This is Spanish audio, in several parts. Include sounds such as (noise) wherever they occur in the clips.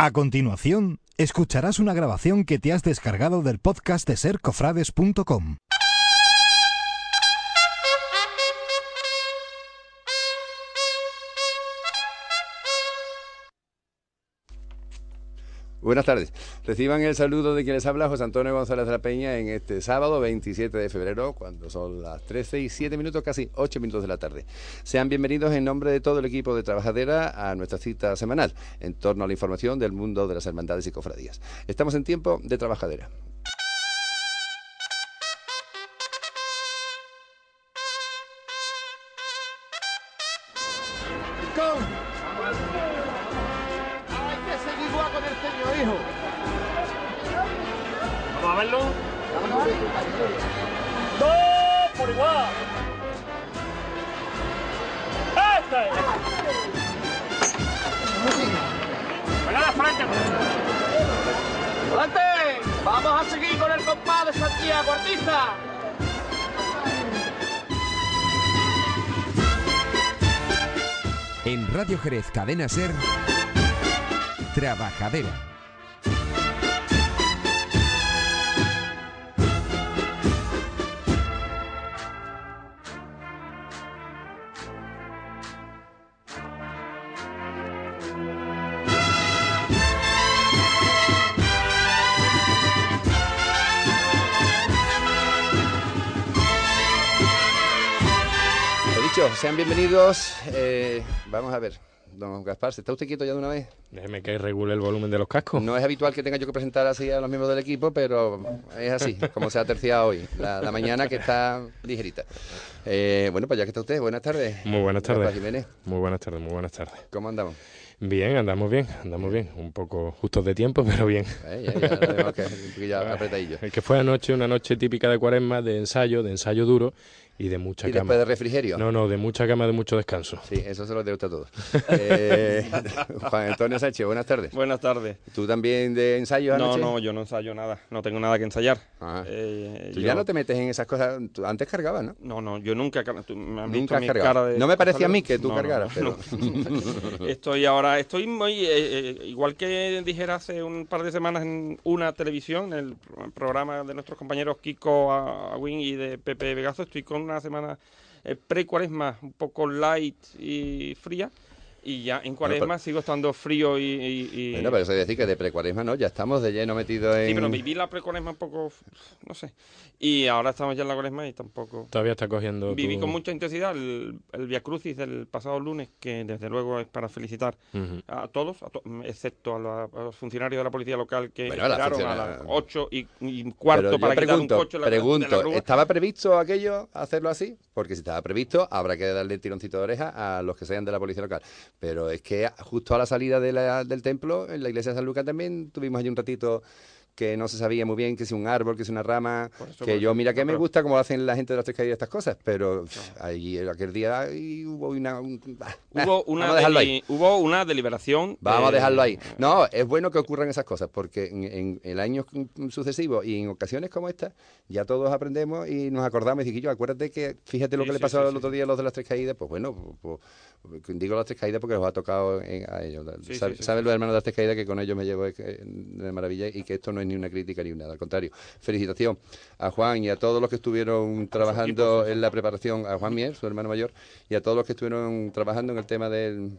A continuación, escucharás una grabación que te has descargado del podcast de sercofrades.com. Buenas tardes. Reciban el saludo de quien les habla, José Antonio González de la Peña, en este sábado 27 de febrero, cuando son las 13 y 7 minutos, casi 8 minutos de la tarde. Sean bienvenidos en nombre de todo el equipo de Trabajadera a nuestra cita semanal en torno a la información del mundo de las hermandades y cofradías. Estamos en tiempo de Trabajadera. En Radio Jerez Cadena Ser, Trabajadera. Sean bienvenidos. Eh, vamos a ver, don Gaspar, ¿se está usted quieto ya de una vez? Déjeme que regule el volumen de los cascos. No es habitual que tenga yo que presentar así a los miembros del equipo, pero es así, como se ha terciado hoy, la, la mañana que está ligerita. Eh, bueno, pues ya que está usted, buenas tardes. Muy buenas tardes. Jiménez, Muy buenas tardes, muy buenas tardes. ¿cómo andamos? Bien, andamos bien, andamos bien. Un poco justos de tiempo, pero bien. Eh, ya, ya, que poquillo (laughs) apretadillo. El que fue anoche, una noche típica de cuaresma, de ensayo, de ensayo duro y de mucha ¿Y cama. después de refrigerio? No, no, de mucha cama, de mucho descanso. Sí, eso se lo debe a todos. (laughs) Eh, Juan Antonio Sánchez, buenas tardes. Buenas tardes. ¿Tú también de ensayo No, anoche? no, yo no ensayo nada. No tengo nada que ensayar. Ah. Eh, Tú yo- ya no te metes en esas cosas. Tú antes cargabas, ¿no? No, no, yo nunca. tú me has visto Nunca mi cara de No me parecía a mí que tú No, no, cargaras, no, no. (laughs) Estoy ahora, estoy muy. eh, eh, igual que dijera hace un par de semanas en una televisión, en el pro- programa de nuestros compañeros Kiko Awin y de Pepe Vegazo, estoy con una semana eh, pre-cuaresma un poco light y fría. Y ya en cuaresma pero- sigo estando frío y. y- y- Bueno, pero eso es decir que de precuaresma no, ya estamos de lleno metidos en. Sí, pero viví la pre-cuaresma un poco, no sé. Y ahora estamos ya en la cuaresma y tampoco... Todavía está cogiendo. Viví tu- con mucha intensidad el, el Via Crucis del pasado lunes, que desde luego es para felicitar a todos, a to- excepto a, la- a los funcionarios de la policía local que Bueno, a la las 8 y, y cuarto Pero para quitar un pregunto, coche en la- de la pregunto, grúa. ¿estaba previsto aquello, hacerlo así? Porque si estaba previsto, habrá que darle el tironcito de oreja a los que sean de la policía local. Pero es que justo a la salida de la- del templo, en la iglesia de San Lucas también, tuvimos allí un ratito que no se sabía muy bien que si un árbol, que si una rama, eso, que yo mira que me gusta como lo hacen la gente de las tres caídas estas cosas, pero pff, ahí aquel día ahí hubo una... un- bah, bah, Hubo una, vamos a dejarlo ahí. deli- hubo una deliberación. Vamos a eh, dejarlo ahí. No, es bueno que ocurran esas cosas, porque en, en, en años sucesivos y en ocasiones como esta, ya todos aprendemos y nos acordamos y decimos, yo, acuérdate que, fíjate lo Sí, que le pasó sí, el otro día a los de las tres caídas, pues bueno, pues, pues, digo las tres caídas porque los ha tocado en- a ellos. Sí, Sabe- sí, los hermanos de las tres caídas que con ellos me llevo eh, de maravilla y que esto no es ni una crítica ni nada, al contrario. Felicitación a Juan y a todos los que estuvieron trabajando en la preparación, a Juan Mier, su hermano mayor, y a todos los que estuvieron trabajando en el tema del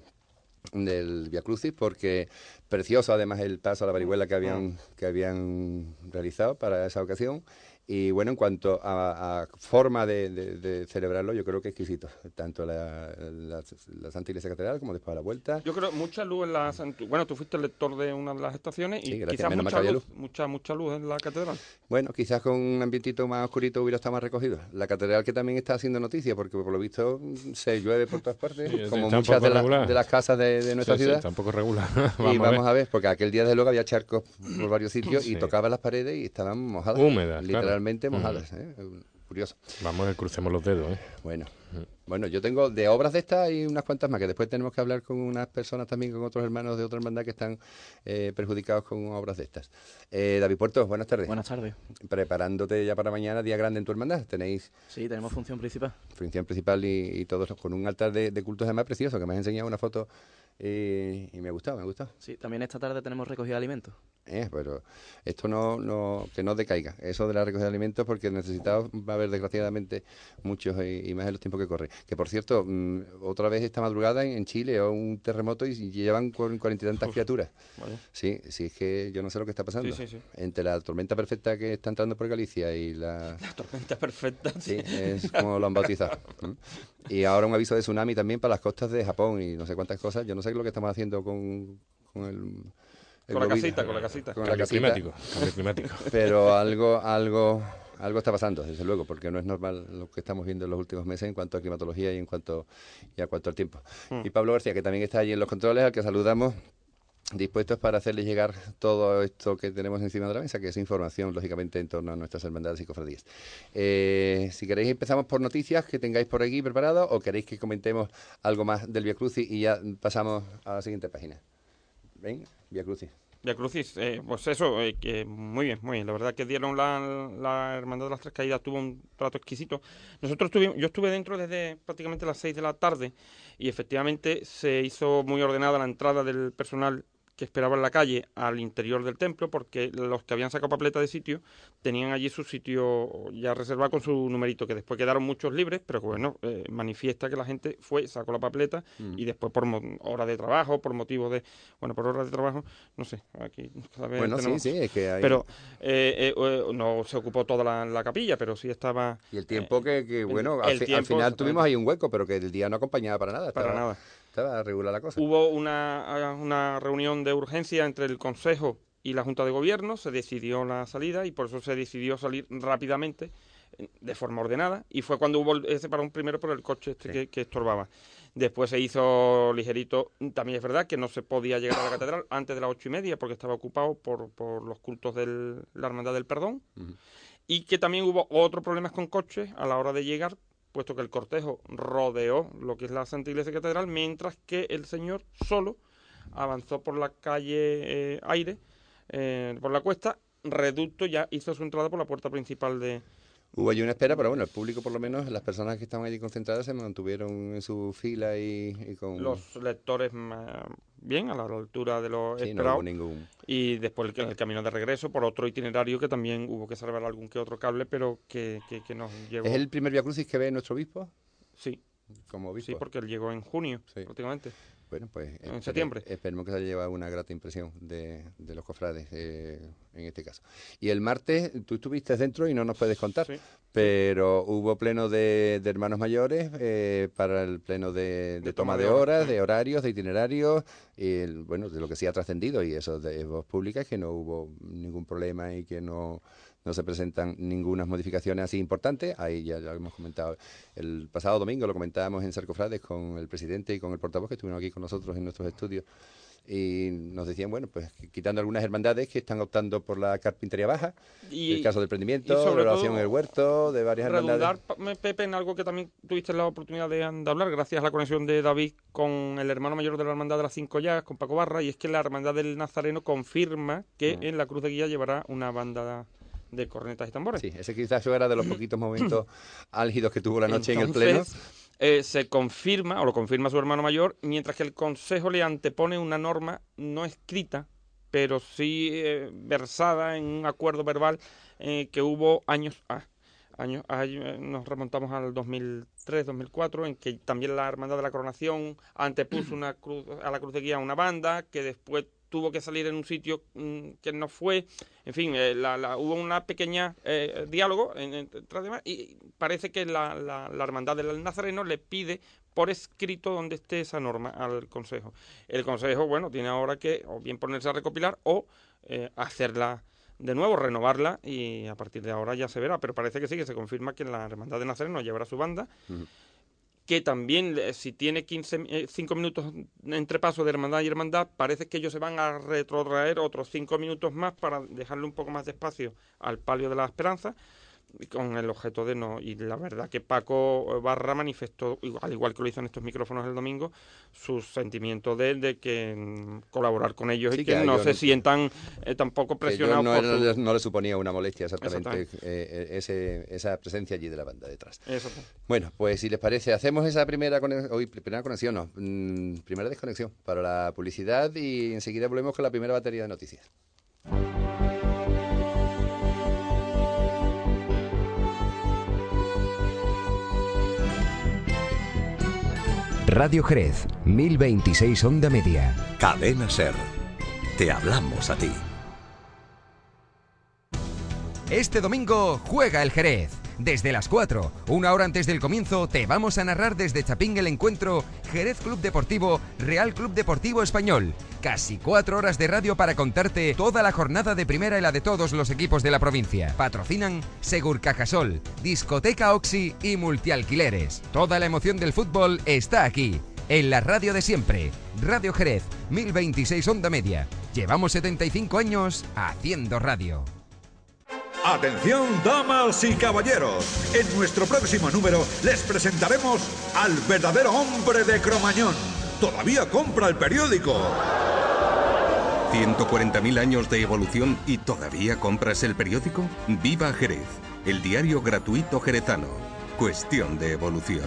del Via Crucis porque precioso además el paso a la varihuela que habían que habían realizado para esa ocasión Y bueno, en cuanto a, a forma de, de- de celebrarlo, yo creo que exquisito. Tanto la, la, la Santa Iglesia Catedral como después a la vuelta. Yo creo mucha luz en la... Bueno, tú fuiste el lector de una de las estaciones Sí, y gracias, quizás mucha había luz, mucha, mucha luz en la catedral. Bueno, quizás con un ambientito más oscurito hubiera estado más recogido. La catedral que también está haciendo noticia, porque por lo visto se llueve por todas partes, Sí, como muchas de, la- de las casas de, de nuestra Sí, sí, ciudad. está un poco regular. y vamos a ver. porque aquel día desde luego había charcos por varios sitios y Sí. tocaba las paredes y estaban mojadas. Húmedas, claro. Mojadas. ¿eh? Curioso. Vamos, a ver, crucemos los dedos, ¿eh? Bueno, bueno, yo tengo de obras de estas y unas cuantas más, que después tenemos que hablar con unas personas también, con otros hermanos de otra hermandad que están eh, perjudicados con obras de estas. Eh, David Puerto, buenas tardes. Buenas tardes. Preparándote ya para mañana, día grande en tu hermandad. Tenéis Sí, tenemos función principal. función principal y, y todos con un altar de, de cultos además precioso, que me has enseñado una foto eh, y me ha gustado, me ha gustado. Sí, también esta tarde tenemos recogida de alimentos. Eh, pero esto no, no, que no decaiga, eso de la recogida de alimentos, porque necesitados va a haber desgraciadamente muchos y, y más en los tiempos que corren. Que por cierto, mm, otra vez esta madrugada en, en Chile o un terremoto y, y llevan cuar- cuarenta y tantas criaturas. Vale. Sí, sí, es que yo no sé lo que está pasando. Sí, sí, sí. Entre la tormenta perfecta que está entrando por Galicia y la... (laughs) La tormenta perfecta. Sí, es como lo han bautizado. Y ahora un aviso de tsunami también para las costas de Japón y no sé cuántas cosas. Yo no sé lo que estamos haciendo con, con el, el Con la casita, con la casita. Con la Cambio casita. climático, cambio climático. (laughs) Pero algo, algo, algo está pasando, desde luego, porque no es normal lo que estamos viendo en los últimos meses en cuanto a climatología y en cuanto y a cuanto al tiempo. Hmm. Y Pablo García, que también está allí en los controles, al que saludamos, dispuestos para hacerles llegar todo esto que tenemos encima de la mesa, que es información, lógicamente, en torno a nuestras hermandades y cofradías. Eh, si queréis, empezamos por noticias que tengáis por aquí preparadas o queréis que comentemos algo más del Via Crucis y ya pasamos a la siguiente página. Ven, Via Crucis. Via Crucis, eh, pues eso, eh, muy bien, muy bien. La verdad que dieron la, la Hermandad de las Tres Caídas, tuvo un trato exquisito. Nosotros tuvimos, yo estuve dentro desde prácticamente las 6 de la tarde y efectivamente se hizo muy ordenada la entrada del personal que esperaba en la calle al interior del templo porque los que habían sacado papeleta de sitio tenían allí su sitio ya reservado con su numerito que después quedaron muchos libres pero bueno eh, manifiesta que la gente fue sacó la papeleta y después por hora de trabajo por motivo de bueno por horas de trabajo no sé aquí cada vez Bueno, sí, tenemos- sí, es que hay... pero eh, eh, eh, no se ocupó toda la, la capilla pero sí estaba Y el tiempo que, que, bueno, al, el final tuvimos ahí un hueco, pero que el día no acompañaba para nada. para nada Estaba regular la cosa. Hubo una, una reunión de urgencia entre el Consejo y la Junta de Gobierno, se decidió la salida y por eso se decidió salir rápidamente, de forma ordenada, y fue cuando hubo ese parón primero por el coche este Sí. que, que estorbaba. Después se hizo ligerito, también es verdad que no se podía llegar a la catedral (coughs) antes de las ocho y media porque estaba ocupado por, por los cultos de la Hermandad del Perdón, y que también hubo otros problemas con coches a la hora de llegar, puesto que el cortejo rodeó lo que es la Santa Iglesia Catedral, mientras que el señor solo avanzó por la calle eh, Aire, eh, por la cuesta, reducto ya hizo su entrada por la puerta principal de... Hubo allí una espera, pero bueno, el público por lo menos, las personas que estaban allí concentradas se mantuvieron en su fila y, y con... Los lectores bien, a la altura de lo Sí, no esperado. hubo ningún... Y después el, el camino de regreso por otro itinerario que también hubo que salvar algún que otro cable, pero que, que, que nos llegó... ¿Es el primer Via Crucis que ve nuestro obispo? Sí, Como obispo. sí, porque él llegó en junio, Sí. prácticamente. Bueno, pues... En espere- septiembre. Esperemos que se haya llevado una grata impresión de, de los cofrades eh, en este caso. Y el martes tú estuviste dentro y no nos puedes contar, Sí. pero hubo pleno de, de hermanos mayores eh, para el pleno de, toma toma de horas, de horarios, de itinerarios, y el- bueno, de lo que sí ha trascendido y eso de voz pública, que no hubo ningún problema y que no, no se presentan ninguna modificaciones así importantes. Ahí ya lo hemos comentado. El pasado domingo lo comentábamos en Sarcofrades con el presidente y con el portavoz que estuvieron aquí con nosotros en nuestros estudios. Y nos decían, bueno, pues quitando algunas hermandades que están optando por la carpintería baja, Y, el caso del prendimiento, sobre la todo en el huerto, de varias hermandades. Pepe, en algo que también tuviste la oportunidad de, de hablar, gracias a la conexión de David con el hermano mayor de la Hermandad de las Cinco Llagas, con Paco Barra, y es que la Hermandad del Nazareno confirma que Mm. en la Cruz de Guía llevará una banda de cornetas y tambores. Sí, ese quizás era de los (clears throat) poquitos momentos álgidos que tuvo la noche en el pleno. Eh, se confirma, o lo confirma su hermano mayor, mientras que el Consejo le antepone una norma no escrita, pero sí eh, versada en un acuerdo verbal eh, que hubo años ah, años ay, eh, nos remontamos al 2003 2004 en que también la hermandad de la coronación antepuso una cruz a la cruz de guía una banda que después tuvo que salir en un sitio mm, que no fue. En fin, eh, la- la- hubo una pequeña eh, diálogo en- entre demás y parece que la, la- Hermandad del Nazareno le pide por escrito donde esté esa norma al Consejo. El Consejo, bueno, tiene ahora que o bien ponerse a recopilar o eh, hacerla de nuevo, renovarla y a partir de ahora ya se verá. Pero parece que sí, que se confirma que la Hermandad de Nazareno llevará su banda que también eh, si tiene 15, eh, 5 minutos entre paso de hermandad y hermandad, parece que ellos se van a retrotraer otros 5 minutos más para dejarle un poco más de espacio al palio de la esperanza con el objeto de no y la verdad que Paco Barra manifestó al igual que lo hizo en estos micrófonos el domingo sus sentimientos de de que mm, colaborar con ellos Sí, y que no se no- sientan eh, tampoco presionados no, por su- no le suponía una molestia exactamente eh, eh, ese- esa presencia allí de la banda detrás. Bueno, pues si les parece, hacemos esa primera conexión, hoy primera conexión, no, mm, primera desconexión para la publicidad y enseguida volvemos con la primera batería de noticias. Radio Jerez, 1026 Onda Media. Cadena Ser. Te hablamos a ti. Este domingo juega el Jerez. Desde las 4, una hora antes del comienzo, te vamos a narrar desde Chapín el encuentro Jerez Club Deportivo, Real Club Deportivo Español. Casi cuatro horas de radio para contarte toda la jornada de primera y la de todos los equipos de la provincia. Patrocinan Segur Cajasol, Discoteca Oxy y Multialquileres. Toda la emoción del fútbol está aquí, en la radio de siempre. Radio Jerez, 1026 Onda Media. Llevamos 75 años haciendo radio. Atención, damas y caballeros. En nuestro próximo número les presentaremos al verdadero hombre de Cromañón. Todavía compra el periódico. 140.000 años de evolución y todavía compras el periódico? Viva Jerez, el diario gratuito jerezano. Cuestión de evolución.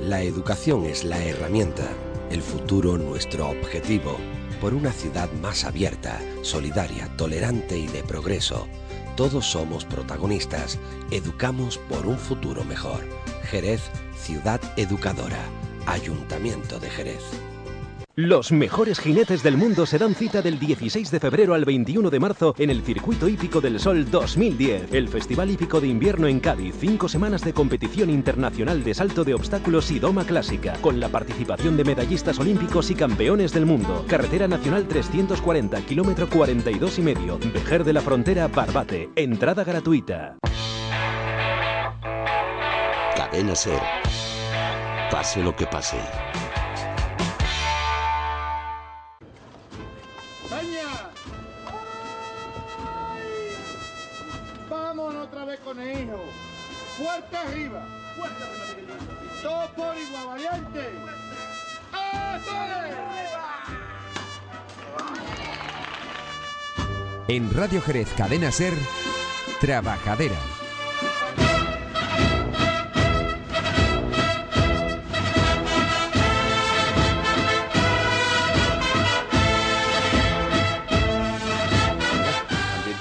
La educación es la herramienta, el futuro nuestro objetivo. Por una ciudad más abierta, solidaria, tolerante y de progreso. Todos somos protagonistas. Educamos por un futuro mejor. Jerez, ciudad educadora. Ayuntamiento de Jerez. Los mejores jinetes del mundo se dan cita del 16 de febrero al 21 de marzo en el Circuito Hípico del Sol 2010, el Festival Hípico de Invierno en Cádiz. Cinco semanas de competición internacional de salto de obstáculos y doma clásica, con la participación de medallistas olímpicos y campeones del mundo. Carretera Nacional 340, kilómetro 42 y medio, Vejer de la Frontera, Barbate. Entrada gratuita. Cadena Ser. Pase lo que pase. Fuerte arriba. Fuerte arriba. Todo por igual, valiente. En Radio Jerez Cadena Ser, Trabajadera.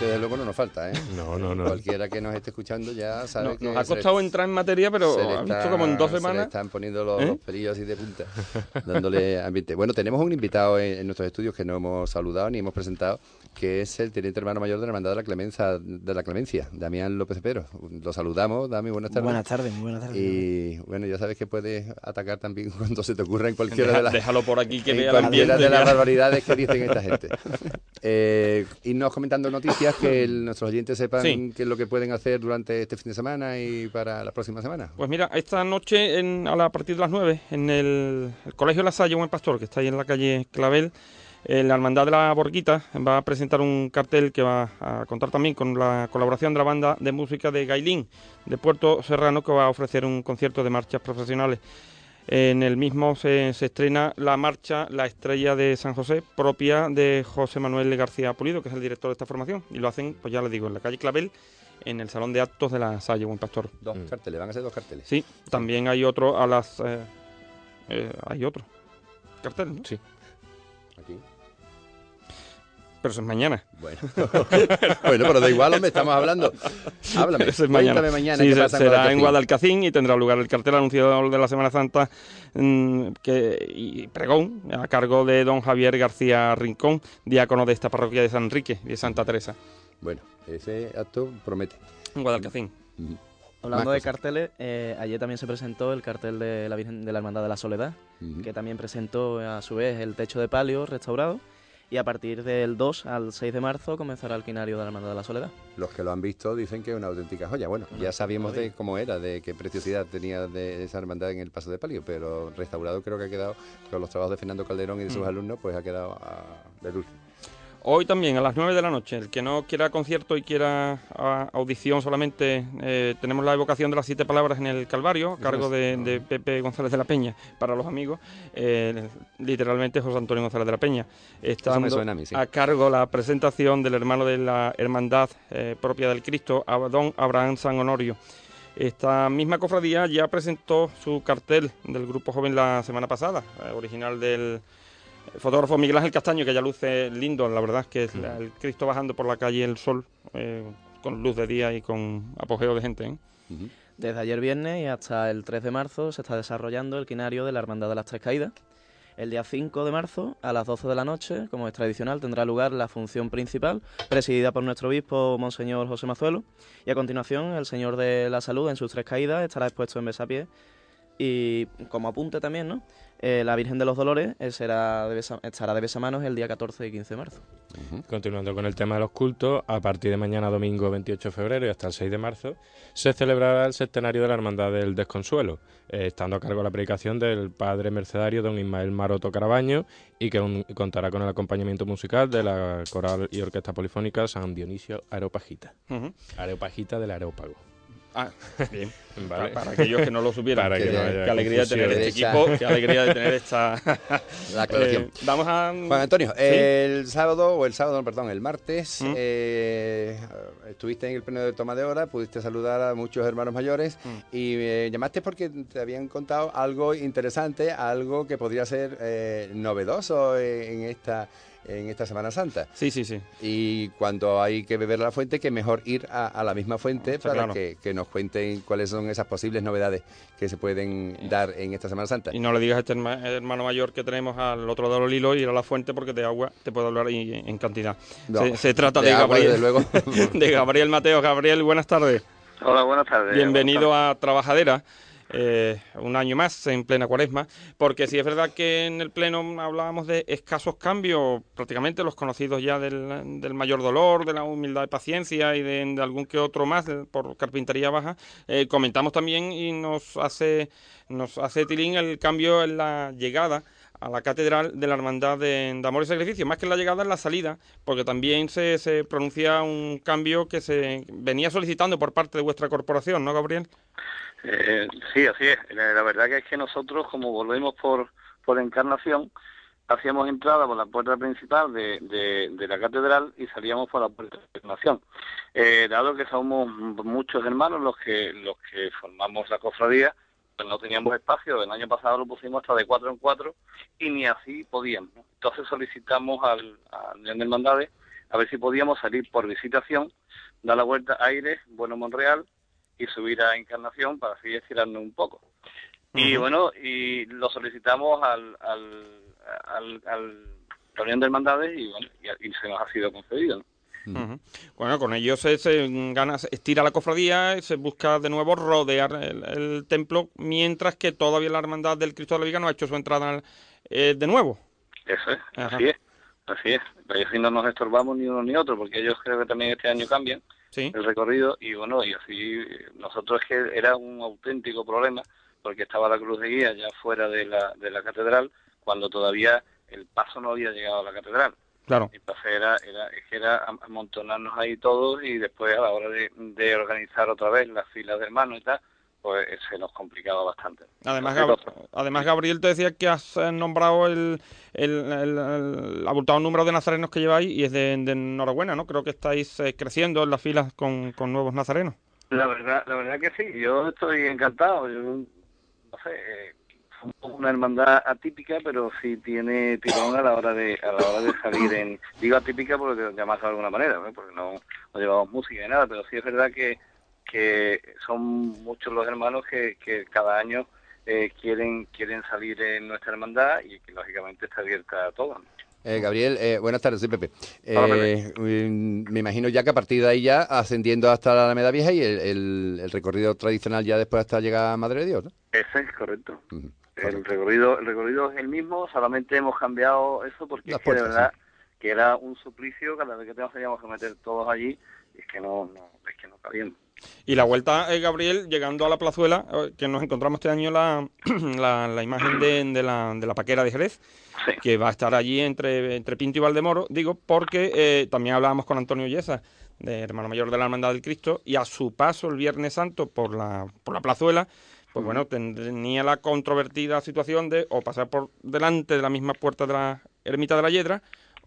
Desde luego no nos falta, ¿eh? No, no, no. Cualquiera que nos esté escuchando ya sabe No, que nos ha costado entrar en materia, pero se le ha visto está- como en dos Se semanas. están poniendo los, ¿Eh? los pelillos así de punta, dándole ambiente. Bueno, tenemos un invitado en, en nuestros estudios que no hemos saludado ni hemos presentado, que es el teniente hermano mayor de la Hermandad de la Clemencia, de la Clemencia Damián López Cepero. Lo saludamos, Dami, buenas tardes. Buenas tardes, muy buenas tardes. Y bueno, ya sabes que puedes atacar también (laughs) cuando se te ocurra en cualquiera Deja- de las... déjalo por aquí que en vea ambiente de las barbaridades que dicen esta gente. (laughs) Eh, irnos comentando noticias que (clears throat) el- nuestros oyentes sepan Sí. qué es lo que pueden hacer durante este fin de semana y para la próxima semana. Pues mira, esta noche en- a, la, a partir de las 9 en el, el Colegio La Salle Buen Pastor, que está ahí en la calle Clavel, eh, la Hermandad de la Borguita va a presentar un cartel que va a contar también con la colaboración de la banda de música de Gailín de Puerto Serrano, que va a ofrecer un concierto de marchas profesionales. En el mismo se, se estrena la marcha La Estrella de San José, propia de José Manuel García Pulido, que es el director de esta formación. Y lo hacen, pues ya les digo, en la calle Clavel, en el Salón de Actos de la Salle Buen Pastor. Dos carteles, van a ser dos carteles. Sí, también hay otro a las... eh, eh, hay otro cartel, ¿no? Sí. Aquí. Pero eso es mañana. Bueno, (laughs) bueno pero da igual, hombre, estamos hablando. Háblame, Eso es mañana. cuéntame mañana Sí, qué se- pasa en será en Guadalcacín y tendrá lugar el cartel anunciado de la Semana Santa mm, que, y pregón a cargo de don Javier García Rincón, diácono de esta parroquia de San Enrique y de Santa Teresa. Bueno, ese acto promete. En Guadalcacín. Hablando Más de carteles, eh, ayer también se presentó el cartel de la Virgen de la Hermandad de la Soledad, que también presentó a su vez el techo de palio restaurado. Y a partir del 2 al 6 de marzo comenzará el quinario de la Hermandad de la Soledad. Los que lo han visto dicen que es una auténtica joya. Bueno, ya sabíamos de cómo era, de qué preciosidad tenía de esa hermandad en el Paso de Palio, pero restaurado creo que ha quedado, con los trabajos de Fernando Calderón y de sus Mm. alumnos, pues ha quedado a- de dulce. Hoy también, a las 9 de la noche, el que no quiera concierto y quiera ah, audición solamente, eh, tenemos la evocación de las siete palabras en el Calvario, a cargo de, de Pepe González de la Peña, para los amigos, eh, literalmente José Antonio González de la Peña. Suena a sí. cargo la presentación del hermano de la hermandad eh, propia del Cristo, a don Abraham San Honorio. Esta misma cofradía ya presentó su cartel del Grupo Joven la semana pasada, original del fotógrafo Miguel Ángel Castaño, que ya luce lindo, la verdad, que es la- el Cristo bajando por la calle El Sol, eh, con luz de día y con apogeo de gente. ¿eh? Desde ayer viernes y hasta el 3 de marzo se está desarrollando el quinario de la Hermandad de las Tres Caídas. El día 5 de marzo, a las 12 de la noche, como es tradicional, tendrá lugar la función principal, presidida por nuestro obispo, Monseñor José Mazuelo. Y a continuación, el Señor de la Salud, en sus tres caídas, estará expuesto en besapié. Y como apunte también, ¿no? Eh, la Virgen de los Dolores eh, será de besa- estará de besamanos el día 14 y 15 de marzo. Continuando con el tema de los cultos, a partir de mañana domingo 28 de febrero y hasta el 6 de marzo se celebrará el centenario de la Hermandad del Desconsuelo, eh, estando a cargo la predicación del padre mercedario don Ismael Maroto Carabaño y que un- contará con el acompañamiento musical de la coral y orquesta polifónica San Dionisio Areopagita. Areopagita del Areópago. Ah, bien. Vale. Para, para aquellos que no lo supieran. Para qué, que no haya qué alegría de tener este equipo, qué alegría de tener esta... (laughs) La aclaración. Eh, vamos a... Juan Antonio, ¿Sí? el sábado, o el sábado, perdón, el martes, Mm. eh, estuviste en el pleno de toma de hora, pudiste saludar a muchos hermanos mayores Mm. y eh, llamaste porque te habían contado algo interesante, algo que podría ser eh, novedoso en esta, en esta Semana Santa. Sí, sí, sí. Y cuando hay que beber la fuente, que mejor ir a, a la misma fuente Está para claro. que, que nos cuenten cuáles son esas posibles novedades que se pueden dar en esta Semana Santa. Y no le digas a este herma- hermano mayor que tenemos al otro lado del hilo ir a la fuente porque de agua te puedo hablar en cantidad. No, se, se trata de de, agua, Gabriel. luego. (laughs) de Gabriel Mateo. Gabriel, buenas tardes. Hola, buenas tardes. Bienvenido a Trabajadera. Eh, un año más en plena cuaresma, porque si es verdad que en el pleno hablábamos de escasos cambios, prácticamente los conocidos ya del, mayor dolor, de la humildad y paciencia y de, algún que otro más por carpintería baja, eh, comentamos también y nos hace, nos hace tilín el cambio en la llegada a la catedral de la Hermandad de, Amor y Sacrificio, más que la llegada en la salida, porque también se, se pronuncia un cambio que se venía solicitando por parte de vuestra corporación, ¿no, Gabriel? Eh, sí, así es. La, verdad que es que nosotros, como volvemos por, por encarnación, hacíamos entrada por la puerta principal de, de, la catedral y salíamos por la puerta de encarnación. Eh, dado que somos muchos hermanos los que los que formamos la cofradía, pues no teníamos espacio. El año pasado lo pusimos hasta de cuatro en cuatro y ni así podíamos. Entonces solicitamos al, al de Hermandades a ver si podíamos salir por visitación, dar la vuelta a Aires, Bueno Monreal y subir a Encarnación para así estirarnos un poco. Y bueno, y lo solicitamos al, al, al, al la Unión de Hermandades y, bueno, y, y se nos ha sido concedido. ¿no? Bueno, con ello se, se gana, se estira la cofradía, y se busca de nuevo rodear el, el templo, mientras que todavía la hermandad del Cristo de la Viga no ha hecho su entrada eh, de nuevo. Eso es, Ajá. así es, así es. Pero así no nos estorbamos ni uno ni otro, porque ellos creo que también este año cambian el recorrido y bueno, y así nosotros es que era un auténtico problema, porque estaba la cruz de guía ya fuera de la, de la catedral, cuando todavía el paso no había llegado a la catedral. Claro. Entonces era, era, es que era am- amontonarnos ahí todos y después a la hora de, de organizar otra vez las filas de hermanos y tal, pues eh, se nos complicaba bastante. Además, Gab- además Gabriel te decía que has eh, nombrado el, el, el- el abultado número de nazarenos que lleváis y es de, de enhorabuena, ¿no? Creo que estáis eh, creciendo en las filas con, con nuevos nazarenos. La verdad, la verdad que sí, yo estoy encantado. Yo, no sé, eh, una hermandad atípica, pero sí tiene tirón a la hora de a la hora de salir en digo atípica porque llamarlo de alguna manera, ¿no? porque no, no llevamos música ni nada, pero sí es verdad que que son muchos los hermanos que, que cada año eh, quieren quieren salir en nuestra hermandad y que lógicamente está abierta a todos. Eh, Gabriel, eh, buenas tardes, soy Pepe. Hola, Eh, mm, me imagino ya que a partir de ahí ya ascendiendo hasta la Alameda Vieja y el, el- el recorrido tradicional ya después hasta llegar a Madre de Dios, ¿no? Ese es correcto. El recorrido el recorrido es el mismo, solamente hemos cambiado eso porque es que de verdad que era un suplicio cada vez que teníamos que meter todos allí y es que no, no es que no cabíamos. Y la vuelta, eh, Gabriel, llegando a la plazuela, eh, que nos encontramos este año la, (clears throat) la, la imagen de, de la, de la paquera de Jerez, que va a estar allí entre, entre Pinto y Valdemoro, digo, porque eh, también hablábamos con Antonio Yesa, de hermano mayor de la Hermandad del Cristo, y a su paso el Viernes Santo por la, por la plazuela, pues bueno, ten- tenía la controvertida situación de o pasar por delante de la misma puerta de la ermita de la Yedra,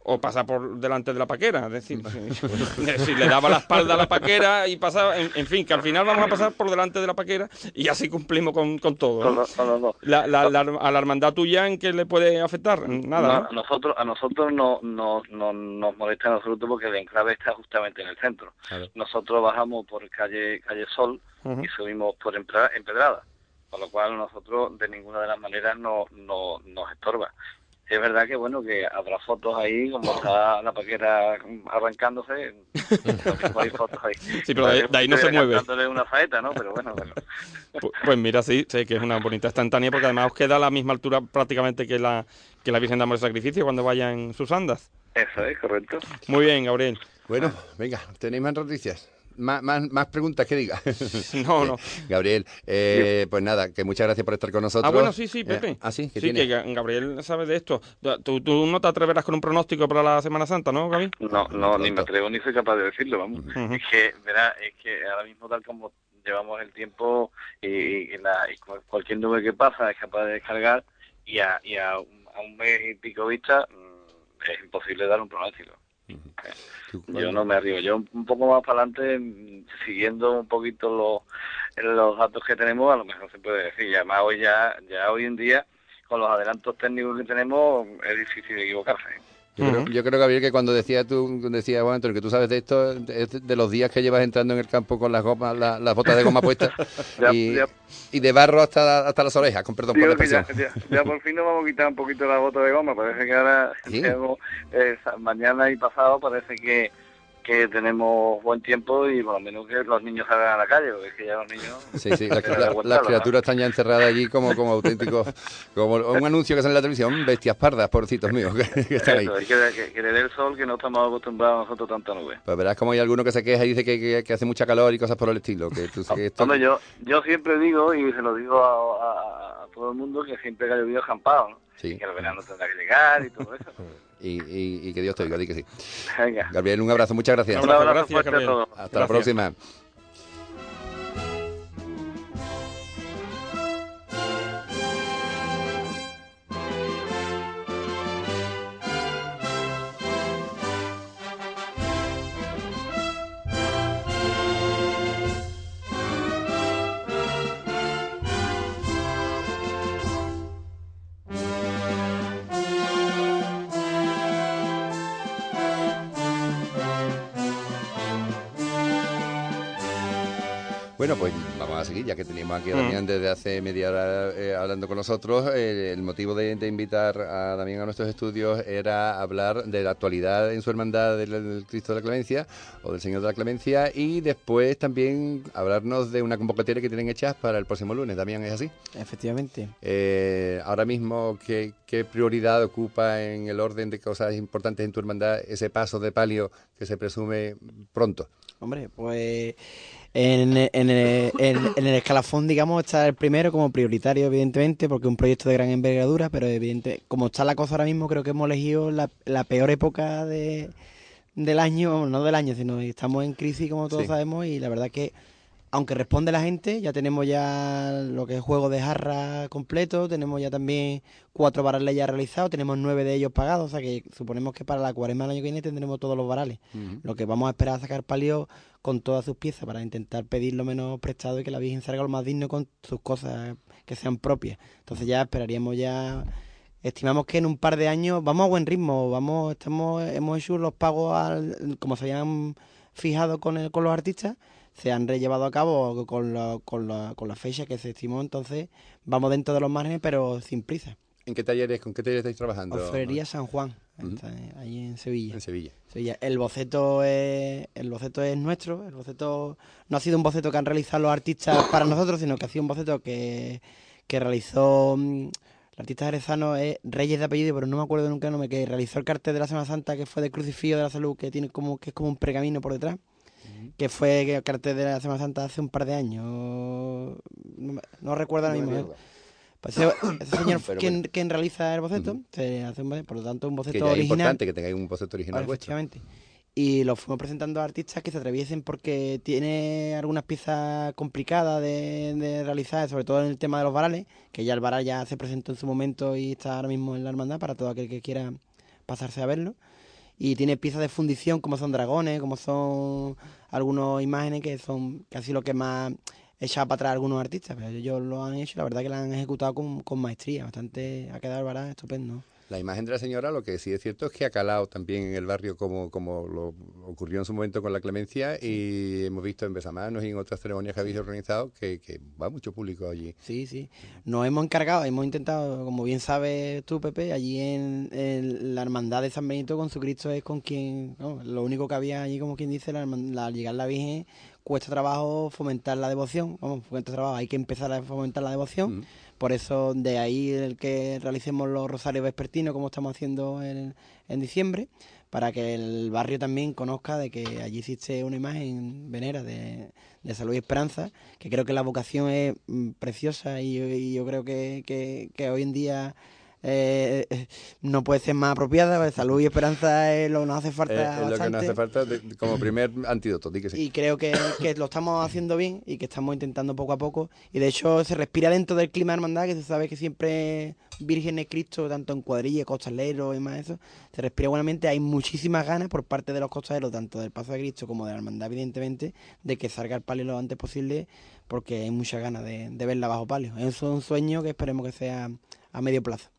o pasar por delante de la paquera, es decir, (laughs) si, si le daba la espalda a la paquera y pasaba, en, en fin, que al final vamos a pasar por delante de la paquera y así cumplimos con, con todo. Con ¿no? los- con los dos. La, la- la- a la hermandad tuya, ¿en qué le puede afectar? Nada, No, ¿no? a nosotros a nosotros no, no, no nos molesta en absoluto porque el enclave está justamente en el centro. Nosotros bajamos por calle calle Sol y subimos por Empedrada, con lo cual nosotros de ninguna de las maneras no, no nos estorba. Es verdad que bueno que habrá fotos ahí como está la paquera arrancándose, (laughs) hay fotos ahí. Sí, pero de ahí- de ahí no se mueve. Dándole una saeta, ¿no? Pero bueno, bueno. Pu- Pues mira, sí, sé que es una bonita instantánea porque además os queda a la misma altura prácticamente que la, que la Virgen de Amor y Sacrificio cuando vaya en sus andas. Eso es correcto. Muy bien, Gabriel. Bueno, venga, ¿tenéis más noticias? Más, más, más preguntas que diga. (laughs) No, no. (laughs) Gabriel, eh, pues nada, que muchas gracias por estar con nosotros. Ah, bueno, sí, sí, Eh, Pepe. ah, sí, ¿qué sí, tiene? que Ga- Gabriel sabe de esto. ¿Tú, tú no te atreverás con un pronóstico para la Semana Santa, ¿no, Gaby? No, no, ni me atrevo ni soy capaz de decirlo, vamos. Es que, verá, es que ahora mismo tal como llevamos el tiempo y, y la- y cualquier nube que pasa es capaz de descargar y a, y a, un, a un mes y pico vista mm, es imposible dar un pronóstico. Yo no me arriesgo. Yo un poco más para adelante, mm, siguiendo un poquito los, los datos que tenemos, a lo mejor se puede decir. Y además hoy ya, ya hoy en día, con los adelantos técnicos que tenemos, es difícil equivocarse. Yo, creo, yo creo, Gabriel, que cuando decía tú, decía Juan Antonio, que tú sabes de esto, es de los días que llevas entrando en el campo con las gomas, la- las botas de goma puestas (laughs) y, ya- y de barro hasta, hasta las orejas, con perdón por la ya, expresión. ya- ya por fin nos vamos a quitar un poquito la bota de goma. Parece que ahora Sí. (laughs) tenemos, eh, mañana y pasado parece que, que tenemos buen tiempo y por lo menos que los niños salgan a la calle, porque es que ya los niños... Sí, sí, las, (laughs) criaturas están ya encerradas allí como, como auténticos, como un anuncio que sale en la televisión, bestias pardas, pobrecitos míos, que, que están ahí. Eso, es que, que, que le dé el sol, que no estamos acostumbrados nosotros tanta nube. Pues verás como hay alguno que se queja y dice que, que- hace mucha calor y cosas por el estilo. Que tú, que esto- Hombre, yo, yo siempre digo, y se lo digo a, a- a todo el mundo, que siempre que ha llovido ¿no? Sí. Que el verano tendrá que llegar y todo eso. (laughs) y, y- y que Dios te oiga, di que sí. Venga. Gabriel, un abrazo, muchas gracias. Un abrazo a todos. Hasta la Gracias. próxima. Ya que teníamos aquí a Mm. Damián desde hace media hora eh, hablando con nosotros. eh, el motivo de, de invitar a Damián a nuestros estudios era hablar de la actualidad en su hermandad del, del Cristo de la Clemencia o del Señor de la Clemencia y después también hablarnos de una convocatoria que tienen hechas para el próximo lunes. Damián, ¿es así? Efectivamente. Eh, ahora mismo, ¿qué, ¿qué prioridad ocupa en el orden de cosas importantes en tu hermandad ese paso de palio que se presume pronto? Hombre, pues en, en, el- en- en el escalafón, digamos, está el primero como prioritario, evidentemente, porque es un proyecto de gran envergadura, pero evidente, como está la cosa ahora mismo, creo que hemos elegido la, la peor época de, del año, no del año, sino estamos en crisis, como todos Sí. sabemos, y la verdad que aunque responde la gente, ya tenemos ya lo que es juego de jarra completo, tenemos ya también cuatro varales ya realizados, tenemos nueve de ellos pagados, o sea que suponemos que para la cuaresma del año que viene tendremos todos los varales. Lo que vamos a esperar a sacar palio con todas sus piezas para intentar pedir lo menos prestado y que la Virgen salga lo más digno con sus cosas que sean propias. Entonces ya esperaríamos ya estimamos que en un par de años vamos a buen ritmo, vamos estamos hemos hecho los pagos al, como se habían fijado con el, con los artistas se han llevado a cabo con la, con, la, con la fecha que se estimó, entonces vamos dentro de los márgenes, pero sin prisa. ¿En qué talleres, con qué talleres estáis trabajando? Orfebrería San Juan, ahí en Sevilla. En Sevilla. Sevilla. El boceto es, el boceto es nuestro, el boceto no ha sido un boceto que han realizado los artistas para nosotros, sino que ha sido un boceto que, que realizó mm, el artista jerezano es Reyes de apellido, pero no me acuerdo nunca el nombre, que realizó el cartel de la Semana Santa que fue de Crucifijo de la Salud, que tiene como que es como un pergamino por detrás que fue el cartel de la Semana Santa hace un par de años. No, recuerdo ahora mismo. ¿eh? Pues ese, ese (coughs) señor quien, quien, realiza el boceto, se hace un, por lo tanto un boceto que original. Es importante que tengáis un boceto original vuestro. Y lo fuimos presentando a artistas que se atreviesen porque tiene algunas piezas complicadas de, de, realizar, sobre todo en el tema de los varales, que ya el varal ya se presentó en su momento y está ahora mismo en la hermandad para todo aquel que quiera pasarse a verlo y tiene piezas de fundición como son dragones, como son algunas imágenes que son casi lo que más echado para atrás algunos artistas, pero ellos lo han hecho, la verdad que lo han ejecutado con, con maestría, bastante, ha quedado el estupendo. La imagen de la señora, lo que sí es cierto es que ha calado también en el barrio como, como lo ocurrió en su momento con la clemencia y hemos visto en Besamanos y en otras ceremonias que habéis organizado que, que, va mucho público allí. Sí, sí. Nos hemos encargado, hemos intentado, como bien sabes tú, Pepe, allí en, en la hermandad de San Benito con su Cristo es con quien, no, lo único que había allí, como quien dice, la, la, al llegar la Virgen cuesta trabajo fomentar la devoción, vamos, cuesta trabajo, hay que empezar a fomentar la devoción. Mm. Por eso de ahí el que realicemos los rosarios vespertinos como estamos haciendo en, en diciembre, para que el barrio también conozca de que allí existe una imagen venera de, de salud y esperanza, que creo que la vocación es mm, preciosa y, yo creo que, que hoy en día eh, no puede ser más apropiada. Pues, salud y esperanza es lo que nos hace falta. Eh, es lo que nos hace falta como primer antídoto. Di que sí. Y creo que, que, lo estamos haciendo bien y que estamos intentando poco a poco. Y de hecho se respira dentro del clima de hermandad, que se sabe que siempre Virgen de Cristo, tanto en cuadrilla, costaleros y más eso, se respira buenamente. Hay muchísimas ganas por parte de los costaleros, tanto del Paso de Cristo como de la hermandad, evidentemente, de que salga el palio lo antes posible, porque hay muchas ganas de, de verla bajo palio. Es un sueño que esperemos que sea a medio plazo.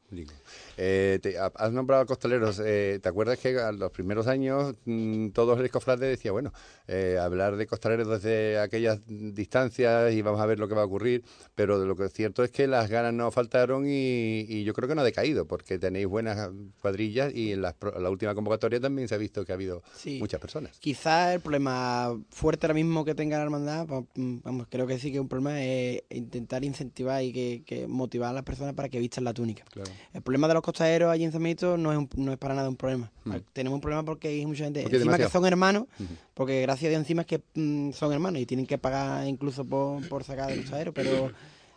Eh, te, has nombrado a costaleros. Eh, ¿Te acuerdas que a los primeros años mmm, todos el cofrade decía, bueno, eh, hablar de costaleros desde aquellas distancias y vamos a ver lo que va a ocurrir? Pero lo que es cierto es que las ganas no faltaron y, y yo creo que no ha decaído porque tenéis buenas cuadrillas y en la, la última convocatoria también se ha visto que ha habido sí. muchas personas. Quizás el problema fuerte ahora mismo que tenga la hermandad, vamos, creo que sí que un problema es intentar incentivar y que, que motivar a las personas para que vistan la túnica. Claro. El problema de los costaderos allí en San Benito no es, un, no es para nada un problema. Mm. Tenemos un problema porque hay mucha gente porque encima que son hermanos, uh -huh. porque gracias a Dios encima es que mm, son hermanos y tienen que pagar incluso por, por sacar del costadero, pero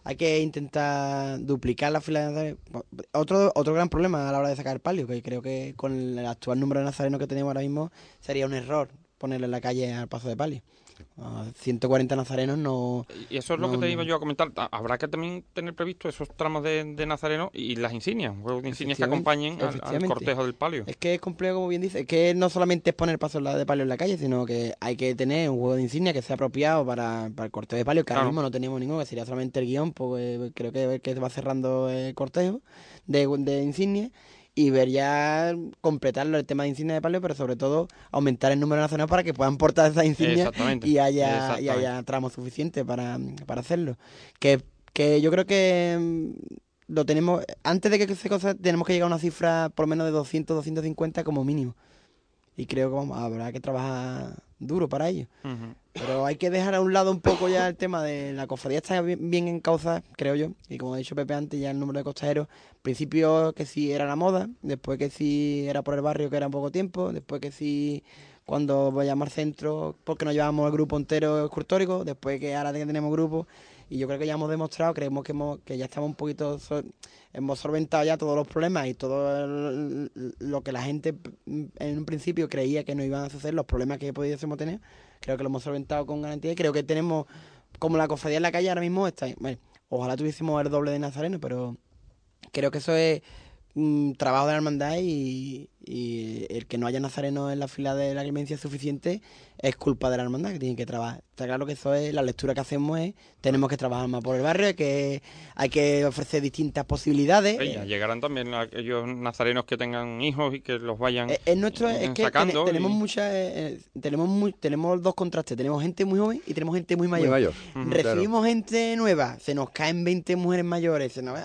hay que intentar duplicar la fila de otro otro gran problema a la hora de sacar el palio, que creo que con el actual número de nazarenos que tenemos ahora mismo sería un error ponerle en la calle al paso de palio. Uh, 140 nazarenos no. Y eso es lo no, que te iba yo a comentar. Habrá que también tener previsto esos tramos de, de nazareno y las insignias, juegos de insignias que acompañen al, al, cortejo del palio. Es que es complejo, como bien dice. Es que no solamente es poner pasos de palio en la calle, sino que hay que tener un juego de insignia que sea apropiado para, para el cortejo de palio, que claro. ahora mismo no tenemos ninguno, que sería solamente el guion, pues creo que, que va cerrando el cortejo de, de insignias y ver ya completarlo el tema de insignia de palio, pero sobre todo aumentar el número nacional para que puedan portar esa insignia y haya, y haya tramos suficientes para, para hacerlo. Que, que yo creo que mm, lo tenemos, antes de que se cosa, tenemos que llegar a una cifra por lo menos de 200, 250 como mínimo. Y creo que vamos, habrá que trabajar duro para ello. Uh -huh. Pero hay que dejar a un lado un poco ya el tema de la cofradía está bien, bien en causa, creo yo. Y como ha dicho Pepe antes, ya el número de costajeros, principio que sí era la moda, después que sí era por el barrio que era poco tiempo, después que sí cuando vayamos al centro porque nos llevamos el grupo entero escultórico, después que ahora tenemos grupo y yo creo que ya hemos demostrado, creemos que, hemos, que ya estamos un poquito, hemos solventado ya todos los problemas y todo lo que la gente en un principio creía que no iban a suceder, los problemas que pudiésemos tener, creo que lo hemos solventado con garantía y creo que tenemos como la cofradía en la calle ahora mismo está, bueno, ojalá tuviésemos el doble de nazarenos, pero creo que eso es un trabajo de la hermandad y, el que no haya nazarenos en la fila de la clemencia suficiente es culpa de la hermandad que tienen que trabajar. Está claro que eso es la lectura que hacemos es tenemos que trabajar más por el barrio, que hay que ofrecer distintas posibilidades. Ya llegarán también aquellos nazarenos que tengan hijos y que los vayan Eh, Es nuestro, es que sacando. tene- tenemos y- muchas, eh, eh, tenemos muy, tenemos dos contrastes, tenemos gente muy joven y tenemos gente muy mayor. Recibimos gente nueva, se nos caen 20 mujeres mayores, se nos-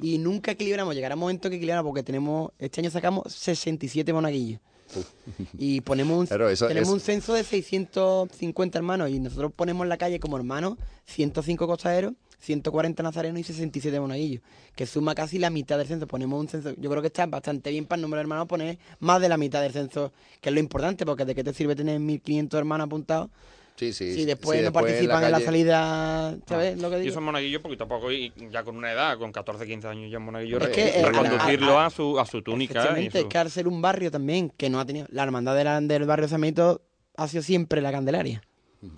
y nunca equilibramos, llegará un momento que equilibramos porque tenemos, este año sacamos 67 monaguillos. Y ponemos un, Claro, eso tenemos un censo de 650 hermanos y nosotros ponemos en la calle como hermanos 105 costaderos, 140 nazarenos y 67 monaguillos, que suma casi la mitad del censo. Ponemos un censo, yo creo que está bastante bien para el número de hermanos poner más de la mitad del censo, que es lo importante, porque de qué te sirve tener 1500 hermanos apuntados Sí, sí. si después sí, no después participan en la calle- salida, ¿sabes lo que Y digo? esos monaguillos poquito a poco y ya con una edad, con 14, 15 años ya monaguillo, Es que, reconducirlo a- a, su, a su túnica. y su- que al ser un barrio también que no ha tenido. La hermandad de la- del barrio San Benito ha sido siempre la Candelaria.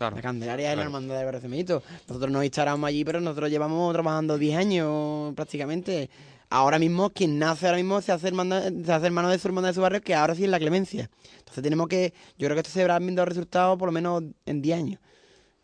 La Candelaria es la claro. hermandad del barrio San Benito. Nosotros nos instalamos allí, pero nosotros llevamos trabajando 10 años prácticamente. Ahora mismo, quien nace ahora mismo se hace, hermandad- se hace hermano de su hermandad de su barrio, que ahora sí es la clemencia. Entonces tenemos que. Yo creo que esto se verá viendo resultados por lo menos en 10 años.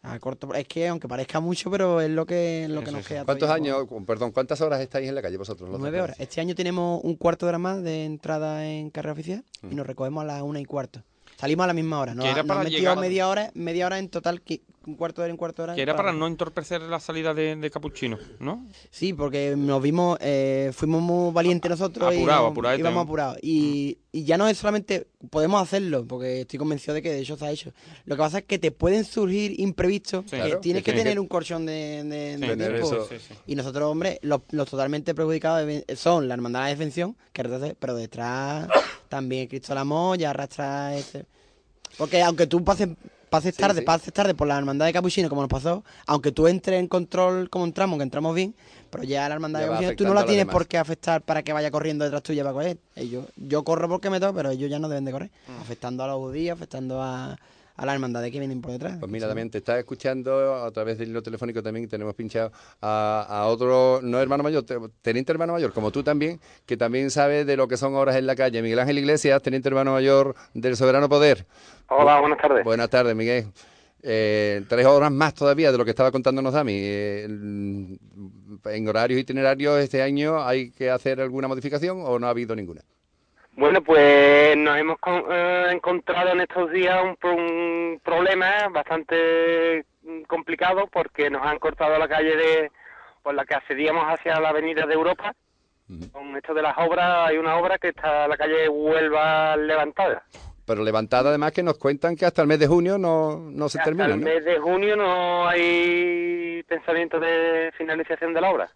A corto, es que aunque parezca mucho, pero es lo que, lo que nos queda. ¿Cuántos por- años, perdón, cuántas horas estáis en la calle vosotros? los Nueve horas. Este año tenemos un cuarto de hora más de entrada en carrera oficial y nos recogemos a las una y cuarto. Salimos a la misma hora. Nos, Que nos para metido media hora, media hora en total, qui- un cuarto de hora en cuarto de hora. Que era para no entorpecer la salida de, de Capuchino, ¿no? Sí, porque nos vimos, eh, fuimos muy valientes nosotros Apurado, y nos- apuradete, íbamos apurados. Y, y ya no es solamente, podemos hacerlo, porque estoy convencido de que de hecho se ha hecho. Lo que pasa es que te pueden surgir imprevistos, Sí. que Claro, tienes que tener que- un colchón de, de- Sí, de tener tiempo. eso. Sí, sí. Y nosotros, hombre, los, los totalmente perjudicados son la Hermandad de la Defensión, que retrocede, pero detrás también Cristo la Moya arrastra ese... Porque aunque tú pases, pases tarde, sí. pases tarde por la hermandad de Capuchino, como nos pasó, aunque tú entres en control como entramos, que entramos bien, pero ya la hermandad Ya de Capuchino tú no la tienes por qué afectar para que vaya corriendo detrás tuya para coger. Ellos, yo corro porque me toca, pero ellos ya no deben de correr. Mm. Afectando a los judíos, afectando a, a la hermandad que vienen por detrás. Pues mira, también te está escuchando a través del hilo telefónico también tenemos pinchado a, a otro, no hermano mayor, te- teniente hermano mayor, como tú también, que también sabe de lo que son horas en la calle. Miguel Ángel Iglesias, teniente hermano mayor del Soberano Poder. Hola, buenas tardes. Buenas tardes, Miguel. Eh, tres horas más todavía de lo que estaba contándonos Dami. Eh, en horarios itinerarios este año hay que hacer alguna modificación o no ha habido ninguna. Bueno, pues nos hemos con- eh, encontrado en estos días un, pro- un problema bastante complicado porque nos han cortado la calle de por la que accedíamos hacia la Avenida de Europa. Con esto de las obras, hay una obra que está la calle Huelva levantada. Pero levantada además que nos cuentan que hasta el mes de junio no, no se Hasta termina, el ¿no? mes de junio no hay pensamiento de finalización de la obra.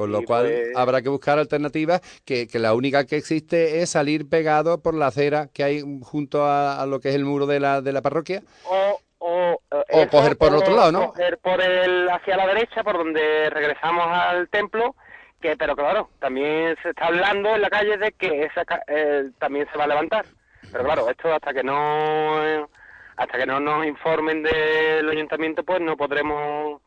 Con lo Y cual pues- habrá que buscar alternativas, que, que la única que existe es salir pegado por la acera que hay junto a, a lo que es el muro de la, de la parroquia. O, o, eh, O eso, coger por el otro lado, ¿no? Coger por el, hacia la derecha, por donde regresamos al templo, que pero claro, también se está hablando en la calle de que esa ca- eh, también se va a levantar. Pero claro, esto hasta que no eh, hasta que no nos informen del ayuntamiento, pues no podremos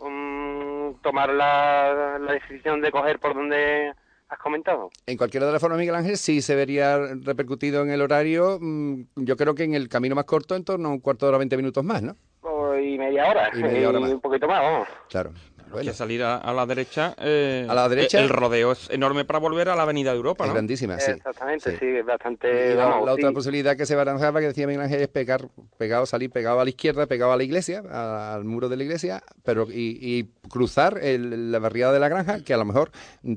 mm, tomar la, la decisión de coger por donde has comentado. En cualquiera de las formas, Miguel Ángel, sí se vería repercutido en el horario, mm, yo creo que en el camino más corto, en torno a un cuarto de hora, 20 minutos más, ¿no? O- Y media hora, Y media hora más. un poquito más, vamos. Claro. Que salir a, a la derecha. eh, A la derecha. El, rodeo es enorme para volver a la Avenida de Europa, Es ¿no? grandísima, sí. Exactamente, Sí. sí, es bastante... Y la, vamos, la otra posibilidad que se barajaba, que decía Miguel Ángel, es pegar, pegado, salir pegado a la izquierda, pegado a la iglesia, a- al muro de la iglesia, pero y, y cruzar el- la barriada de la granja, que a lo mejor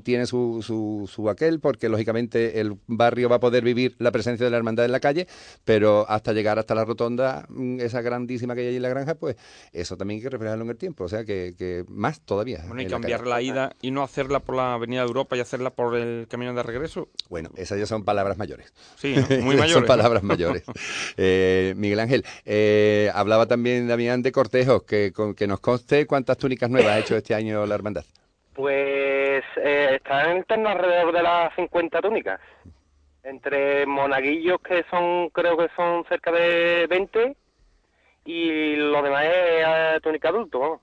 tiene su, su, su aquel, porque lógicamente el barrio va a poder vivir la presencia de la hermandad en la calle, pero hasta llegar hasta la rotonda, mm, esa grandísima que hay allí en la granja, pues eso también hay que reflejarlo en el tiempo, o sea que, que más todavía. Bueno, y la cambiar la ida y no hacerla por la Avenida de Europa y hacerla por el camino de regreso. Bueno, esas ya son palabras mayores. Sí, (laughs) ¿no? muy son mayores. ¿no? palabras mayores. (laughs) Eh, Miguel Ángel, eh, hablaba también Damián de cortejos, que, con- que nos conste cuántas túnicas nuevas ha hecho este año la hermandad. Pues eh, está en torno alrededor de las 50 túnicas. Entre monaguillos que son, creo que son cerca de 20, y lo demás es eh, túnica adulto, vamos.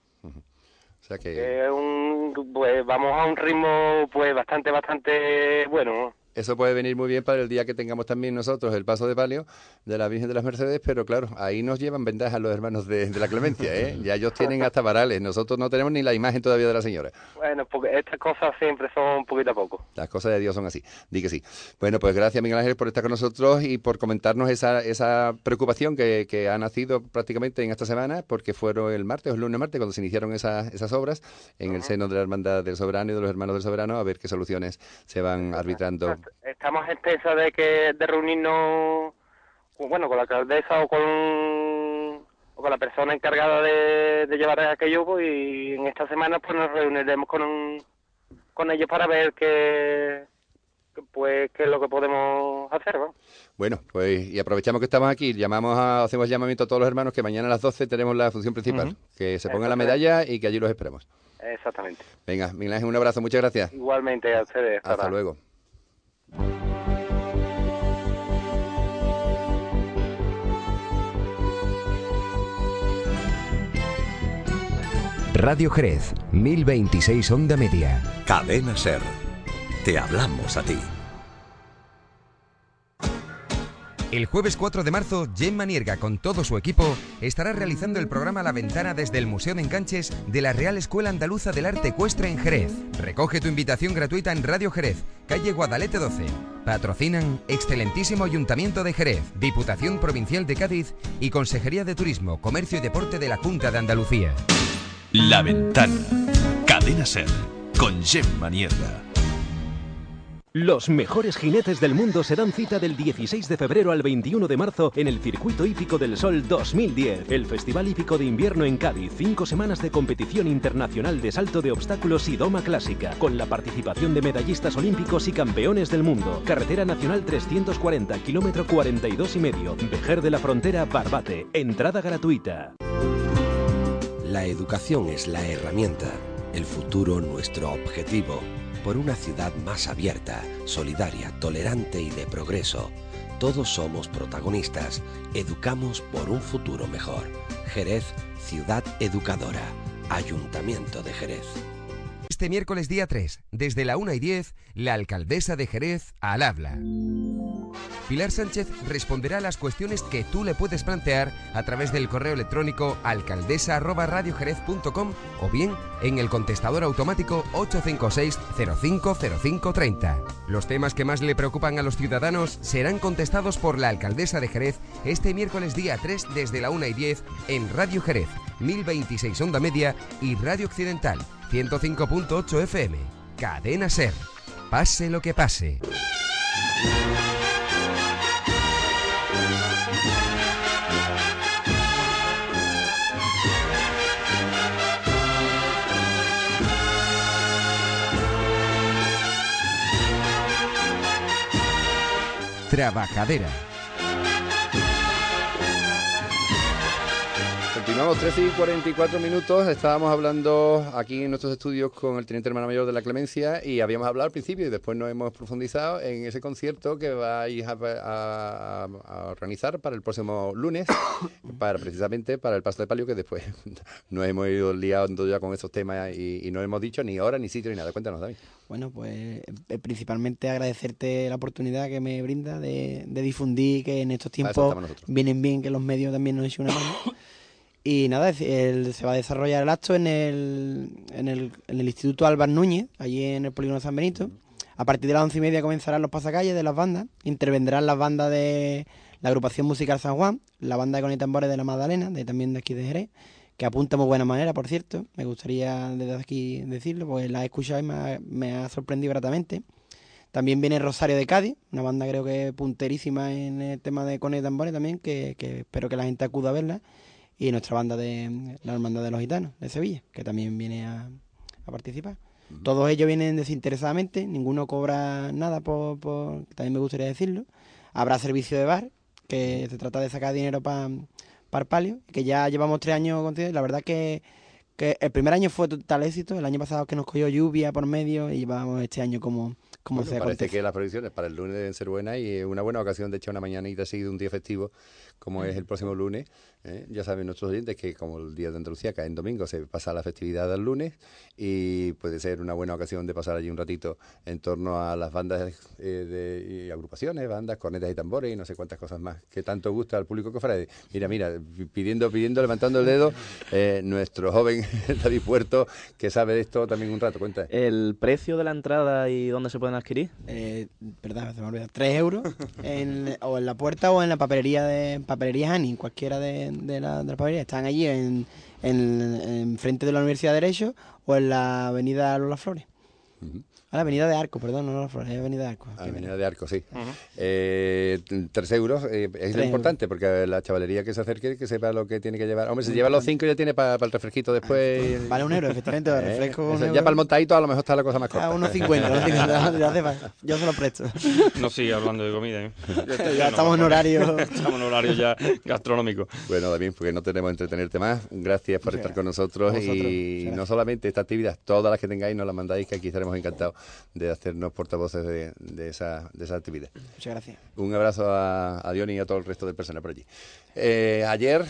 O sea que Es un, pues vamos a un ritmo pues bastante, bastante bueno, ¿no? Eso puede venir muy bien para el día que tengamos también nosotros el paso de palio de la Virgen de las Mercedes, pero claro, ahí nos llevan ventaja los hermanos de, de la Clemencia, ¿eh? (laughs) Ya ellos tienen hasta varales, nosotros no tenemos ni la imagen todavía de la señora. Bueno, porque estas cosas siempre son un poquito a poco. Las cosas de Dios son así, di que sí. Bueno, pues gracias Miguel Ángel por estar con nosotros y por comentarnos esa, esa preocupación que, que ha nacido prácticamente en esta semana, porque fueron el martes o el lunes martes cuando se iniciaron esas, esas obras en el seno de la Hermandad del Soberano y de los Hermanos del Soberano, a ver qué soluciones se van arbitrando. Estamos en de que de reunirnos, con- bueno, con la alcaldesa o con, o con la persona encargada de, de llevar aquello pues, y en esta semana pues nos reuniremos con, un- con ellos para ver qué, pues qué es lo que podemos hacer, ¿no? Bueno, pues y aprovechamos que estamos aquí, llamamos a, hacemos llamamiento a todos los hermanos que mañana a las 12 tenemos la función principal, que se pongan la medalla y que allí los esperemos. Exactamente. Venga, Miguel Ángel, un abrazo, muchas gracias. Igualmente a ustedes. Hasta luego. Radio Jerez, 1026 onda media. Cadena Ser. Te hablamos a ti. El jueves 4 de marzo, Gemma Nierga con todo su equipo estará realizando el programa La Ventana desde el Museo de Enganches de la Real Escuela Andaluza del Arte Ecuestre en Jerez. Recoge tu invitación gratuita en Radio Jerez, calle Guadalete 12. Patrocinan Excelentísimo Ayuntamiento de Jerez, Diputación Provincial de Cádiz y Consejería de Turismo, Comercio y Deporte de la Junta de Andalucía. La Ventana. Cadena Ser. Con Gemma Nierga. Los mejores jinetes del mundo se dan cita del 16 de febrero al 21 de marzo en el Circuito Hípico del Sol 2010, el Festival Hípico de Invierno en Cádiz. Cinco semanas de competición internacional de salto de obstáculos y doma clásica, con la participación de medallistas olímpicos y campeones del mundo. Carretera Nacional 340, kilómetro 42 y medio, Vejer de la Frontera, Barbate. Entrada gratuita. La educación es la herramienta, el futuro nuestro objetivo. Por una ciudad más abierta, solidaria, tolerante y de progreso. Todos somos protagonistas. Educamos por un futuro mejor. Jerez, ciudad educadora. Ayuntamiento de Jerez. Este miércoles día 3, desde la 1 y 10, la alcaldesa de Jerez al habla. Pilar Sánchez responderá a las cuestiones que tú le puedes plantear a través del correo electrónico alcaldesa@radiojerez.com o bien en el contestador automático 856 050530. Los temas que más le preocupan a los ciudadanos serán contestados por la alcaldesa de Jerez este miércoles día 3 desde la 1 y 10 en Radio Jerez, 1026 onda media y Radio Occidental 105.8 FM. Cadena Ser. Pase lo que pase. Trabajadera. Continuamos 13 y 44 minutos. Estábamos hablando aquí en nuestros estudios con el teniente hermano mayor de la Clemencia y habíamos hablado al principio y después nos hemos profundizado en ese concierto que vais a, a- a organizar para el próximo lunes, (coughs) para precisamente para el paso de palio que después (laughs) nos hemos ido liando ya con esos temas y, y no hemos dicho ni hora, ni sitio, ni nada. Cuéntanos, David. Bueno, pues eh, principalmente agradecerte la oportunidad que me brinda de, de difundir que en estos tiempos vienen bien que los medios también nos echen una mano. Y nada, el- se va a desarrollar el acto en el, en el, en el Instituto Álvaro Núñez, allí en el Polígono San Benito. A partir de las once y media comenzarán los pasacalles de las bandas. Intervendrán las bandas de la agrupación musical San Juan, la banda de con y tambores de la Magdalena, de también de aquí de Jerez, que apunta muy buena manera, por cierto. Me gustaría desde aquí decirlo, porque la he escuchado y me ha, me ha sorprendido gratamente. También viene Rosario de Cádiz, una banda creo que punterísima en el tema de con y tambores también, que, que espero que la gente acuda a verla. Y nuestra banda de la Hermandad de los Gitanos, de Sevilla, que también viene a, a participar. Todos ellos vienen desinteresadamente, ninguno cobra nada, por, por- también me gustaría decirlo. Habrá servicio de bar, que se trata de sacar dinero para el palio, que ya llevamos tres años contigo. y La verdad que, que el primer año fue total éxito, el año pasado que nos cogió lluvia por medio y llevamos este año como, como Bueno, se parece acontece. que las previsiones para el lunes deben ser buenas y es una buena ocasión de echar una mañanita seguido un día festivo como es el próximo lunes. ¿eh? Ya saben nuestros oyentes que como el Día de Andalucía cae en domingo, se pasa la festividad al lunes y puede ser una buena ocasión de pasar allí un ratito en torno a las bandas eh, de, y agrupaciones, bandas, cornetas y tambores y no sé cuántas cosas más que tanto gusta al público cofrade. Mira, mira, pidiendo, pidiendo, levantando el dedo, eh, nuestro joven (laughs) David Puerto, que sabe de esto también un rato, cuenta. ¿El precio de la entrada y dónde se pueden adquirir? Eh, perdón, se me olvidó. 3 euros (laughs) en, o en la puerta o en la papelería de papelería Hani, cualquiera de, de la, de la papelería. Están allí en, en, en frente de la Universidad de Derecho o en la avenida Lola Flores. A la avenida de Arco, perdón, no es avenida de Arco. Avenida de Arco, sí. Eh, tres euros eh, es lo importante, porque la chavalería que se acerque, que sepa lo que tiene que llevar. Hombre, si lleva los cinco ya tiene para el refresquito después. Vale un euro, efectivamente, (laughs) el refresco un eso, euro. Ya para el montadito a lo mejor está la cosa más corta. A unos 50, unos 50, ya hace falta. yo se lo presto. (laughs) No sigue hablando de comida. ¿eh? (laughs) Ya estamos en horario. Estamos en horario ya gastronómico. Bueno, David, porque no tenemos entretenerte más. Gracias por estar con nosotros. Y no solamente esta actividad, todas las que tengáis nos las mandáis, que aquí estaremos encantados de hacernos portavoces de, de esa, de esa actividad. Muchas gracias. Un abrazo a, a Diony y a todo el resto del personal por allí. Eh, ayer,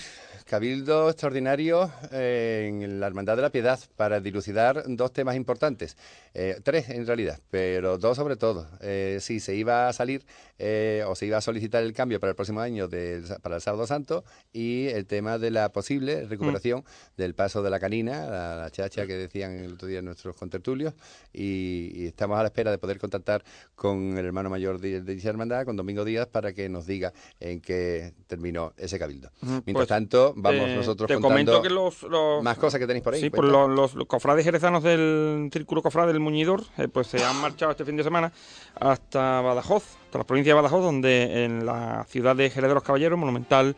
Cabildo extraordinario eh, en la Hermandad de la Piedad para dilucidar dos temas importantes. Eh, tres en realidad, pero dos sobre todo. Eh, si se iba a salir eh, o se iba a solicitar el cambio para el próximo año del- para el Sábado Santo y el tema de la posible recuperación del paso de la canina, la, la chacha que decían el otro día nuestros contertulios. Y, y estamos a la espera de poder contactar con el hermano mayor de, de dicha hermandad, con Domingo Díaz, para que nos diga en qué terminó ese cabildo. Ujú, Mientras pues, tanto, vamos eh, nosotros te contando comento que los, los- más cosas que tenéis por ahí. Sí, pues los- los cofrades jerezanos del Círculo Cofrade del Muñidor, eh, pues se han marchado este fin de semana hasta Badajoz, hasta la provincia de Badajoz, donde en la ciudad de Jerez de los Caballeros, monumental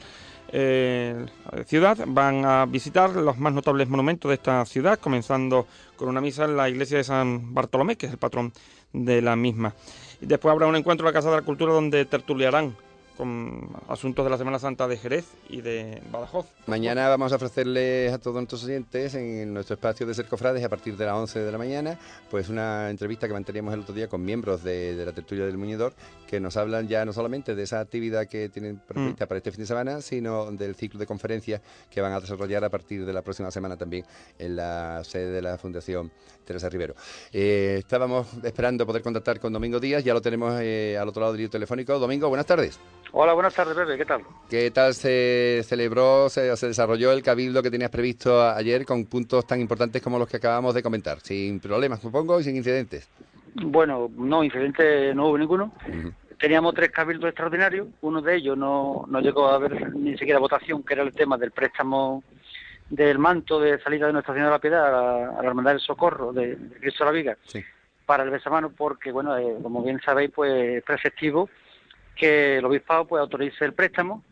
eh, ciudad, van a visitar los más notables monumentos de esta ciudad, comenzando con una misa en la iglesia de San Bartolomé, que es el patrón de la misma. Y después habrá un encuentro en la Casa de la Cultura donde tertuliarán con asuntos de la Semana Santa de Jerez y de Badajoz. Mañana vamos a ofrecerles a todos nuestros oyentes en nuestro espacio de Ser Cofrades a partir de las 11 de la mañana, pues una entrevista que manteníamos el otro día con miembros de, de la tertulia del Muñidor que nos hablan ya no solamente de esa actividad que tienen prevista para este fin de semana, sino del ciclo de conferencias que van a desarrollar a partir de la próxima semana también en la sede de la Fundación Teresa Rivero. Eh, estábamos esperando poder contactar con Domingo Díaz, ya lo tenemos eh, al otro lado del hilo telefónico. Domingo, buenas tardes. Hola, buenas tardes, Pepe, ¿qué tal? ¿Qué tal se celebró, se, se desarrolló el cabildo que tenías previsto ayer con puntos tan importantes como los que acabamos de comentar? Sin problemas, supongo, y sin incidentes. Bueno, no, incidente no hubo ninguno. Teníamos tres cabildos extraordinarios, uno de ellos no, no llegó a haber ni siquiera votación, que era el tema del préstamo del manto de salida de Nuestra Señora de la Piedad a la, a la Hermandad del Socorro de, de Cristo de la Viga para el besamano, porque, bueno, eh, como bien sabéis, pues es preceptivo que el obispado pues autorice el préstamo.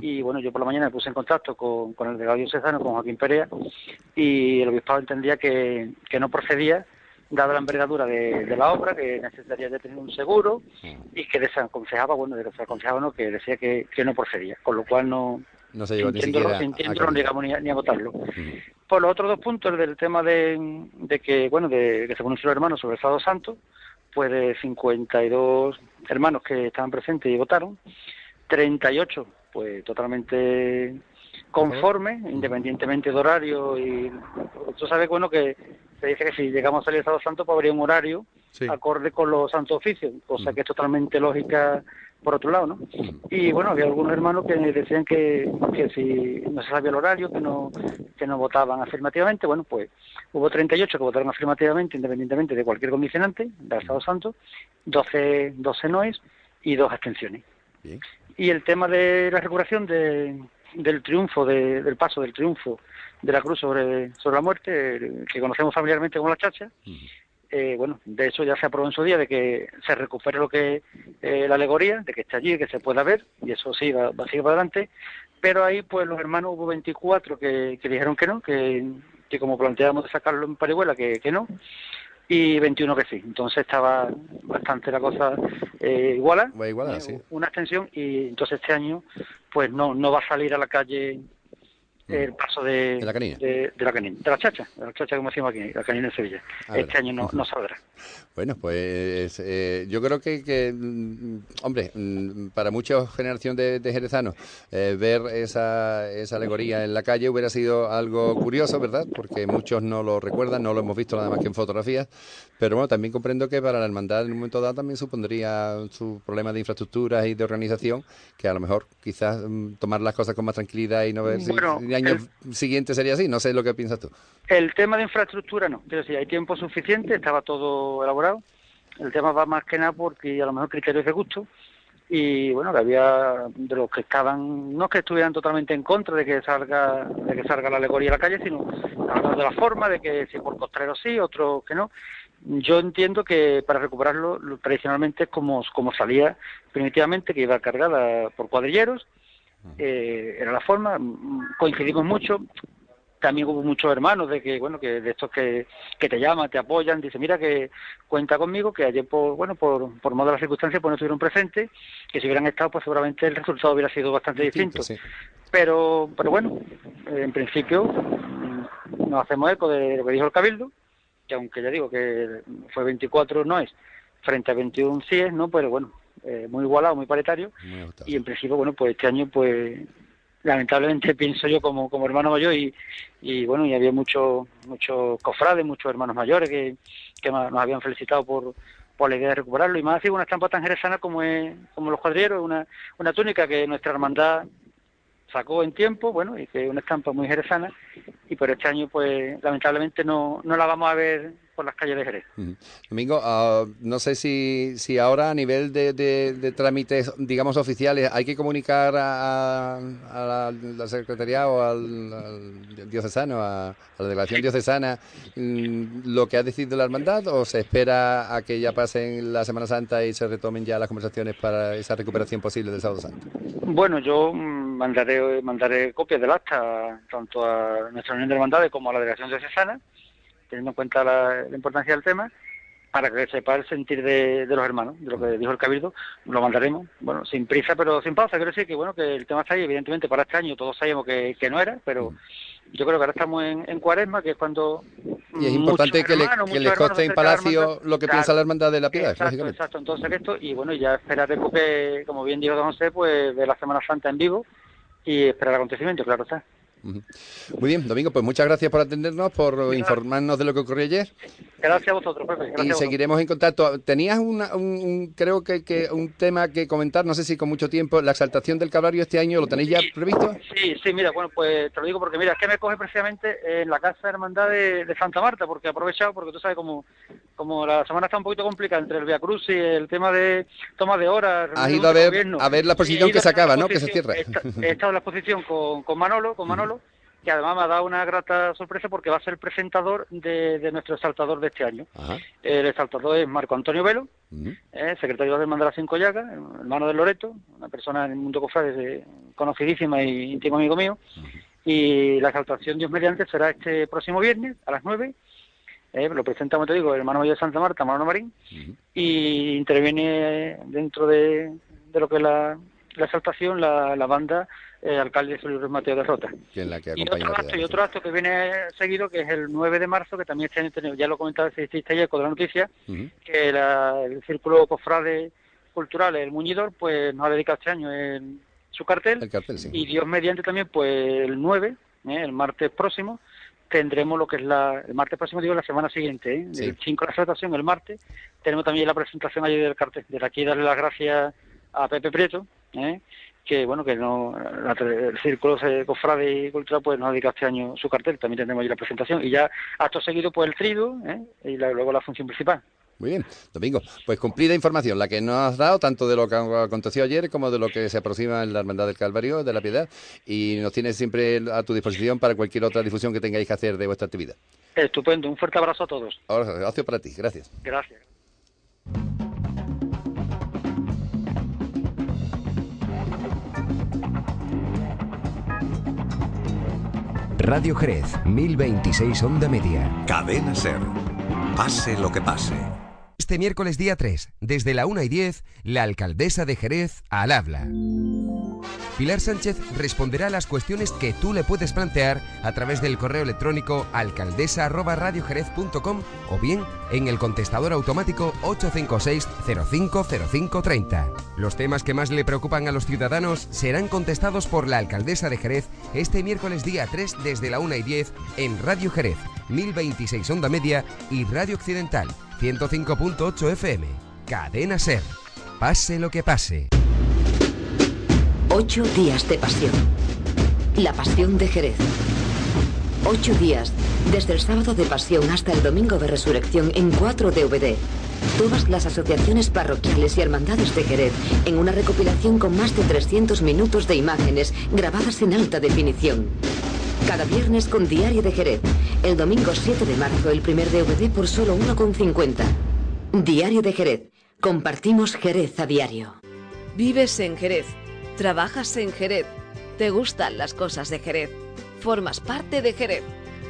Y bueno, yo por la mañana me puse en contacto con, con el delegado diocesano, con Joaquín Perea, y el obispado entendía que, que no procedía, dada la envergadura de, de la obra, que necesitaría de tener un seguro, y que desaconsejaba, bueno, desaconsejaba no, que decía que, que no procedía, con lo cual no, No se llegó ni siquiera no llegamos ni a, ni a votarlo. Por los otros dos puntos, el del tema de, de que, bueno, de que se pronunció los hermanos sobre el Sábado Santo, pues de 52 hermanos que estaban presentes y votaron, 38 pues totalmente conformes, independientemente de horario y tú sabes bueno que se dice que si llegamos a salir el Sábado Santo pues habría un horario acorde con los santos oficios, cosa que es totalmente lógica por otro lado, ¿no? Y bueno, había algunos hermanos que decían que, que si no se sabía el horario, que no, que no votaban afirmativamente, bueno, pues hubo 38 que votaron afirmativamente, independientemente de cualquier condicionante del Estado Santo, 12, 12 noes y dos abstenciones. Y el tema de la recuperación de, del triunfo, de- del paso del triunfo de la cruz sobre, sobre la muerte, que conocemos familiarmente como la chacha, eh, bueno, de eso ya se aprobó en su día, de que se recupere lo que eh, la alegoría, de que esté allí, que se pueda ver, y eso sí, va, va a seguir para adelante, pero ahí pues los hermanos hubo 24 que, que dijeron que no, que, que como planteábamos de sacarlo en parihuela, que, que no, y 21 que sí. Entonces estaba bastante la cosa eh, iguala, sí. una extensión, y entonces este año pues no, no va a salir a la calle el paso de, ¿De la canina? de, de la canina, de la chacha, de la chacha como decimos aquí, la canina en Sevilla. Este año no, no saldrá. (laughs) Bueno, pues eh, yo creo que, que, mm, hombre, mm, para mucha generación de, de jerezanos, eh, ver esa, esa alegoría en la calle hubiera sido algo curioso, ¿verdad? Porque muchos no lo recuerdan, no lo hemos visto nada más que en fotografías, pero bueno, también comprendo que para la hermandad en un momento dado también supondría su problema de infraestructuras y de organización, que a lo mejor quizás mm, tomar las cosas con más tranquilidad y no ver si- Bueno, si el año siguiente sería así, no sé lo que piensas tú. El tema de infraestructura no, quiero decir, hay tiempo suficiente, estaba todo elaborado. El tema va más que nada porque a lo mejor criterios de gusto. Y bueno, que había de los que estaban, no que estuvieran totalmente en contra de que salga de que salga la alegoría a la calle, sino hablando de la forma, de que si por costrero sí, otros que no. Yo entiendo que para recuperarlo lo- tradicionalmente es como, como salía primitivamente, que iba cargada por cuadrilleros, eh, era la forma, coincidimos mucho, también hubo muchos hermanos de que bueno que de estos que, que te llaman te apoyan dice mira que cuenta conmigo que ayer por bueno por por modo de las circunstancias pues no estuvieron presentes que si hubieran estado pues seguramente el resultado hubiera sido bastante distinto pero pero bueno en principio mm, nos hacemos eco de lo que dijo el cabildo que aunque ya digo que fue 24 no es frente a 21 sí es no pero bueno eh, muy igualado muy paritario. Y en principio bueno pues este año pues lamentablemente pienso yo como, como hermano mayor y, y bueno y había muchos muchos cofrades muchos hermanos mayores que, nos habían felicitado por por la idea de recuperarlo. Y más así una estampa tan jerezana como es como los cuadrilleros una una túnica que nuestra hermandad sacó en tiempo bueno y que es una estampa muy jerezana. Y por este año pues lamentablemente no no la vamos a ver por las calles de Jerez. Domingo, ah, no sé si, si ahora a nivel de, de- de trámites, digamos, oficiales, hay que comunicar a, a- a la, Secretaría o al, al diocesano, a, a la delegación diocesana, mm, lo que ha decidido la hermandad o se espera a que ya pasen la Semana Santa y se retomen ya las conversaciones para esa recuperación posible del Sábado Santo? Bueno, yo mm, mandaré mandaré copias del acta tanto a nuestra Unión de Hermandades como a la Delegación Diocesana, teniendo en cuenta la, la importancia del tema, para que sepa el sentir de, de los hermanos, de lo que dijo el Cabildo, lo mandaremos, bueno, sin prisa pero sin pausa, quiero decir que bueno, que el tema está ahí, evidentemente para este año todos sabíamos que, que no era, pero yo creo que ahora estamos en, en cuaresma, que es cuando... Y es importante que, le, hermanos, que muchos les conste en Palacio hermandad. lo que Claro. piensa la Hermandad de la Piedad, Exacto, exacto. Entonces esto, y bueno, ya esperar que, como bien dijo don José, pues de la Semana Santa en vivo y esperar el acontecimiento, claro está. Muy bien, Domingo, pues muchas gracias por atendernos, por informarnos de lo que ocurrió ayer. Gracias a vosotros, Pepe. Gracias y seguiremos en contacto. Tenías una- un, un- creo que, que un tema que comentar, no sé si con mucho tiempo, la exaltación del Calvario este año, ¿lo tenéis ya previsto? Sí, sí, mira, bueno, pues te lo digo porque, mira, es que me coge precisamente en la Casa de Hermandad de, de Santa Marta, porque he aprovechado, porque tú sabes, como, como la semana está un poquito complicada entre el Via Cruz y el tema de toma de horas. Has ido a ver, gobierno. a ver la ido que se acaba, ¿no? Que se cierra. He estado en la exposición con, con Manolo, con Manolo, que además me ha dado una grata sorpresa porque va a ser el presentador de, de nuestro exaltador de este año. Ajá. El exaltador es Marco Antonio Velo, Ujú. eh, secretario de de Cinco Llagas, hermano del Loreto, una persona en el mundo cofrade de- conocidísima y íntimo amigo mío. Y la exaltación Dios mediante será este próximo viernes a las 9. Eh, lo presentamos, te digo, el hermano mayor de Santa Marta, Manolo Marín, y interviene dentro de, de lo que es la, la exaltación la, la banda eh, alcalde Luis Mateo de Rota. Que es la que Y otro, acto, y otro acto que viene seguido, que es el 9 de marzo, que también este año ya lo comentaba el periodista ayer con la noticia, que la- el Círculo Cofrade Cultural, el Muñidor, pues nos ha dedicado este año el- su cartel. El cartel, sí. Y Dios mediante también, pues el 9, ¿eh? el martes próximo, tendremos lo que es la, el martes próximo, digo, la semana siguiente, ¿eh? Sí. el 5 de la presentación, el martes, tenemos también la presentación allí del cartel. Desde aquí darle las gracias a Pepe Prieto, ¿eh? Que bueno, que no la- el Círculo de Cofrade y Cultural pues nos ha dedicado este año su cartel, también tendremos allí la presentación. Y ya acto seguido, pues el trido, ¿eh? y la- luego la función principal. Muy bien, Domingo, pues cumplida información, la que nos has dado, tanto de lo que aconteció ayer como de lo que se aproxima en la Hermandad del Calvario, de la Piedad, y nos tienes siempre a tu disposición para cualquier otra difusión que tengáis que hacer de vuestra actividad. Estupendo, un fuerte abrazo a todos. Ahora, gracias para ti, gracias. Gracias. Radio Jerez, 1026 Onda Media. Cadena Ser. Pase lo que pase. Este miércoles día 3, desde la 1 y 10, la alcaldesa de Jerez al habla. Pilar Sánchez responderá a las cuestiones que tú le puedes plantear a través del correo electrónico alcaldesa@radiojerez.com o bien en el contestador automático 856 050530. Los temas que más le preocupan a los ciudadanos serán contestados por la alcaldesa de Jerez este miércoles día 3 desde la 1 y 10 en Radio Jerez, 1026 onda media y Radio Occidental, 105.8 FM. Cadena Ser. Pase lo que pase. Ocho días de pasión. La pasión de Jerez. Ocho días, desde el sábado de pasión hasta el domingo de resurrección en 4 DVD. Todas las asociaciones parroquiales y hermandades de Jerez en una recopilación con más de 300 minutos de imágenes grabadas en alta definición. Cada viernes con Diario de Jerez. El domingo 7 de marzo el primer DVD por solo 1,50. Diario de Jerez. Compartimos Jerez a diario. Vives en Jerez. Trabajas en Jerez. Te gustan las cosas de Jerez. Formas parte de Jerez.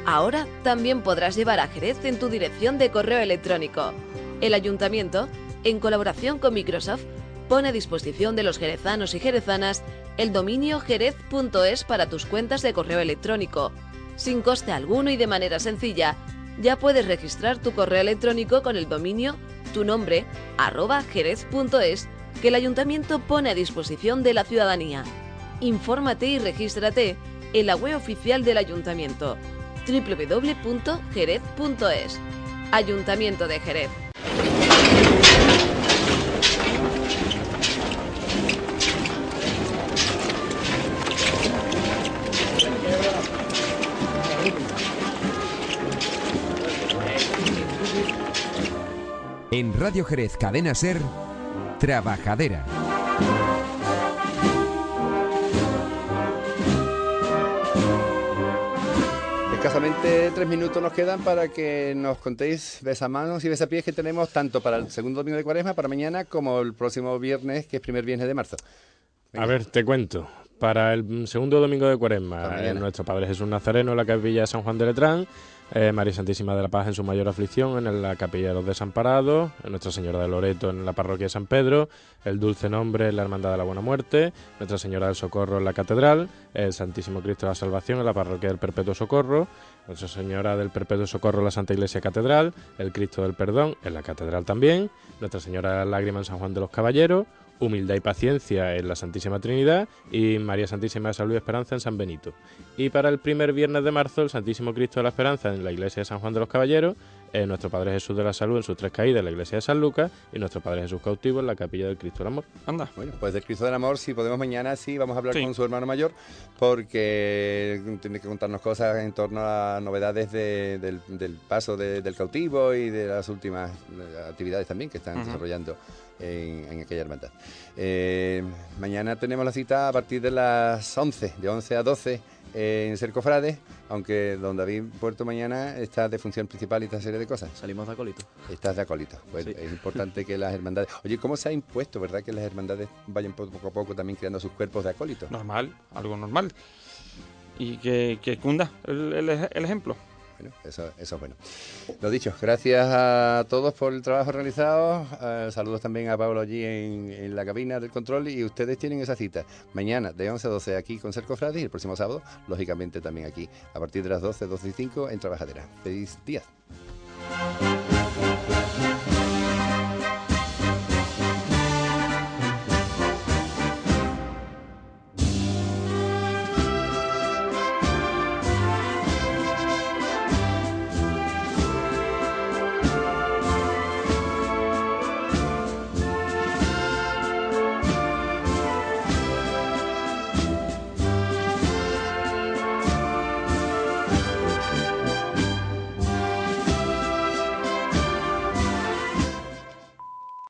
Ahora también podrás llevar a Jerez en tu dirección de correo electrónico. El ayuntamiento, en colaboración con Microsoft, pone a disposición de los jerezanos y jerezanas el dominio jerez.es para tus cuentas de correo electrónico. Sin coste alguno y de manera sencilla, ya puedes registrar tu correo electrónico con el dominio tu nombre arroba jerez.es que el ayuntamiento pone a disposición de la ciudadanía. Infórmate y regístrate en la web oficial del ayuntamiento www.jerez.es. Ayuntamiento de Jerez. En Radio Jerez Cadena Ser, Trabajadera. Escasamente tres minutos nos quedan para que nos contéis besamanos y besapiés que tenemos tanto para el segundo domingo de cuaresma, para mañana, como el próximo viernes, que es primer viernes de marzo. A ver, te cuento. Para el segundo domingo de cuaresma, eh, nuestro Padre Jesús Nazareno en la capilla de San Juan de Letrán, eh, María Santísima de la Paz en su mayor aflicción en la capilla de los Desamparados, Nuestra Señora de Loreto en la parroquia de San Pedro, el Dulce Nombre en la Hermandad de la Buena Muerte, Nuestra Señora del Socorro en la Catedral, el Santísimo Cristo de la Salvación en la parroquia del Perpetuo Socorro, Nuestra Señora del Perpetuo Socorro en la Santa Iglesia Catedral, el Cristo del Perdón en la Catedral también, Nuestra Señora de la Lágrima en San Juan de los Caballeros, Humildad y Paciencia en la Santísima Trinidad y María Santísima de Salud y Esperanza en San Benito. Y para el primer viernes de marzo, el Santísimo Cristo de la Esperanza en la Iglesia de San Juan de los Caballeros, eh, nuestro Padre Jesús de la Salud en sus tres caídas en la Iglesia de San Lucas y nuestro Padre Jesús cautivo en la Capilla del Cristo del Amor. Anda. Bueno, pues del Cristo del Amor, si podemos mañana, sí, vamos a hablar con su hermano mayor, porque tiene que contarnos cosas en torno a novedades del, paso del cautivo y de las últimas eh, actividades también que están desarrollando en, aquella hermandad. Eh, mañana tenemos la cita a partir de las 11, de 11 a 12 en Cercofrades, aunque don David Puerto mañana está de función principal y esta serie de cosas. Salimos de acólito. Estás de acólito. Pues es importante que las hermandades... Oye, ¿cómo se ha impuesto, verdad, que las hermandades vayan poco a poco también creando sus cuerpos de acólito? Normal, algo normal. Y que, que cunda el ejemplo. Bueno, eso, eso es bueno. Lo dicho, gracias a todos por el trabajo realizado. Eh, saludos también a Pablo allí en, la cabina del control. Y ustedes tienen esa cita mañana de 11 a 12 aquí con Cerco Frades y el próximo sábado, lógicamente, también aquí a partir de las 12, 12 y 5 en Trabajadera. Feliz día.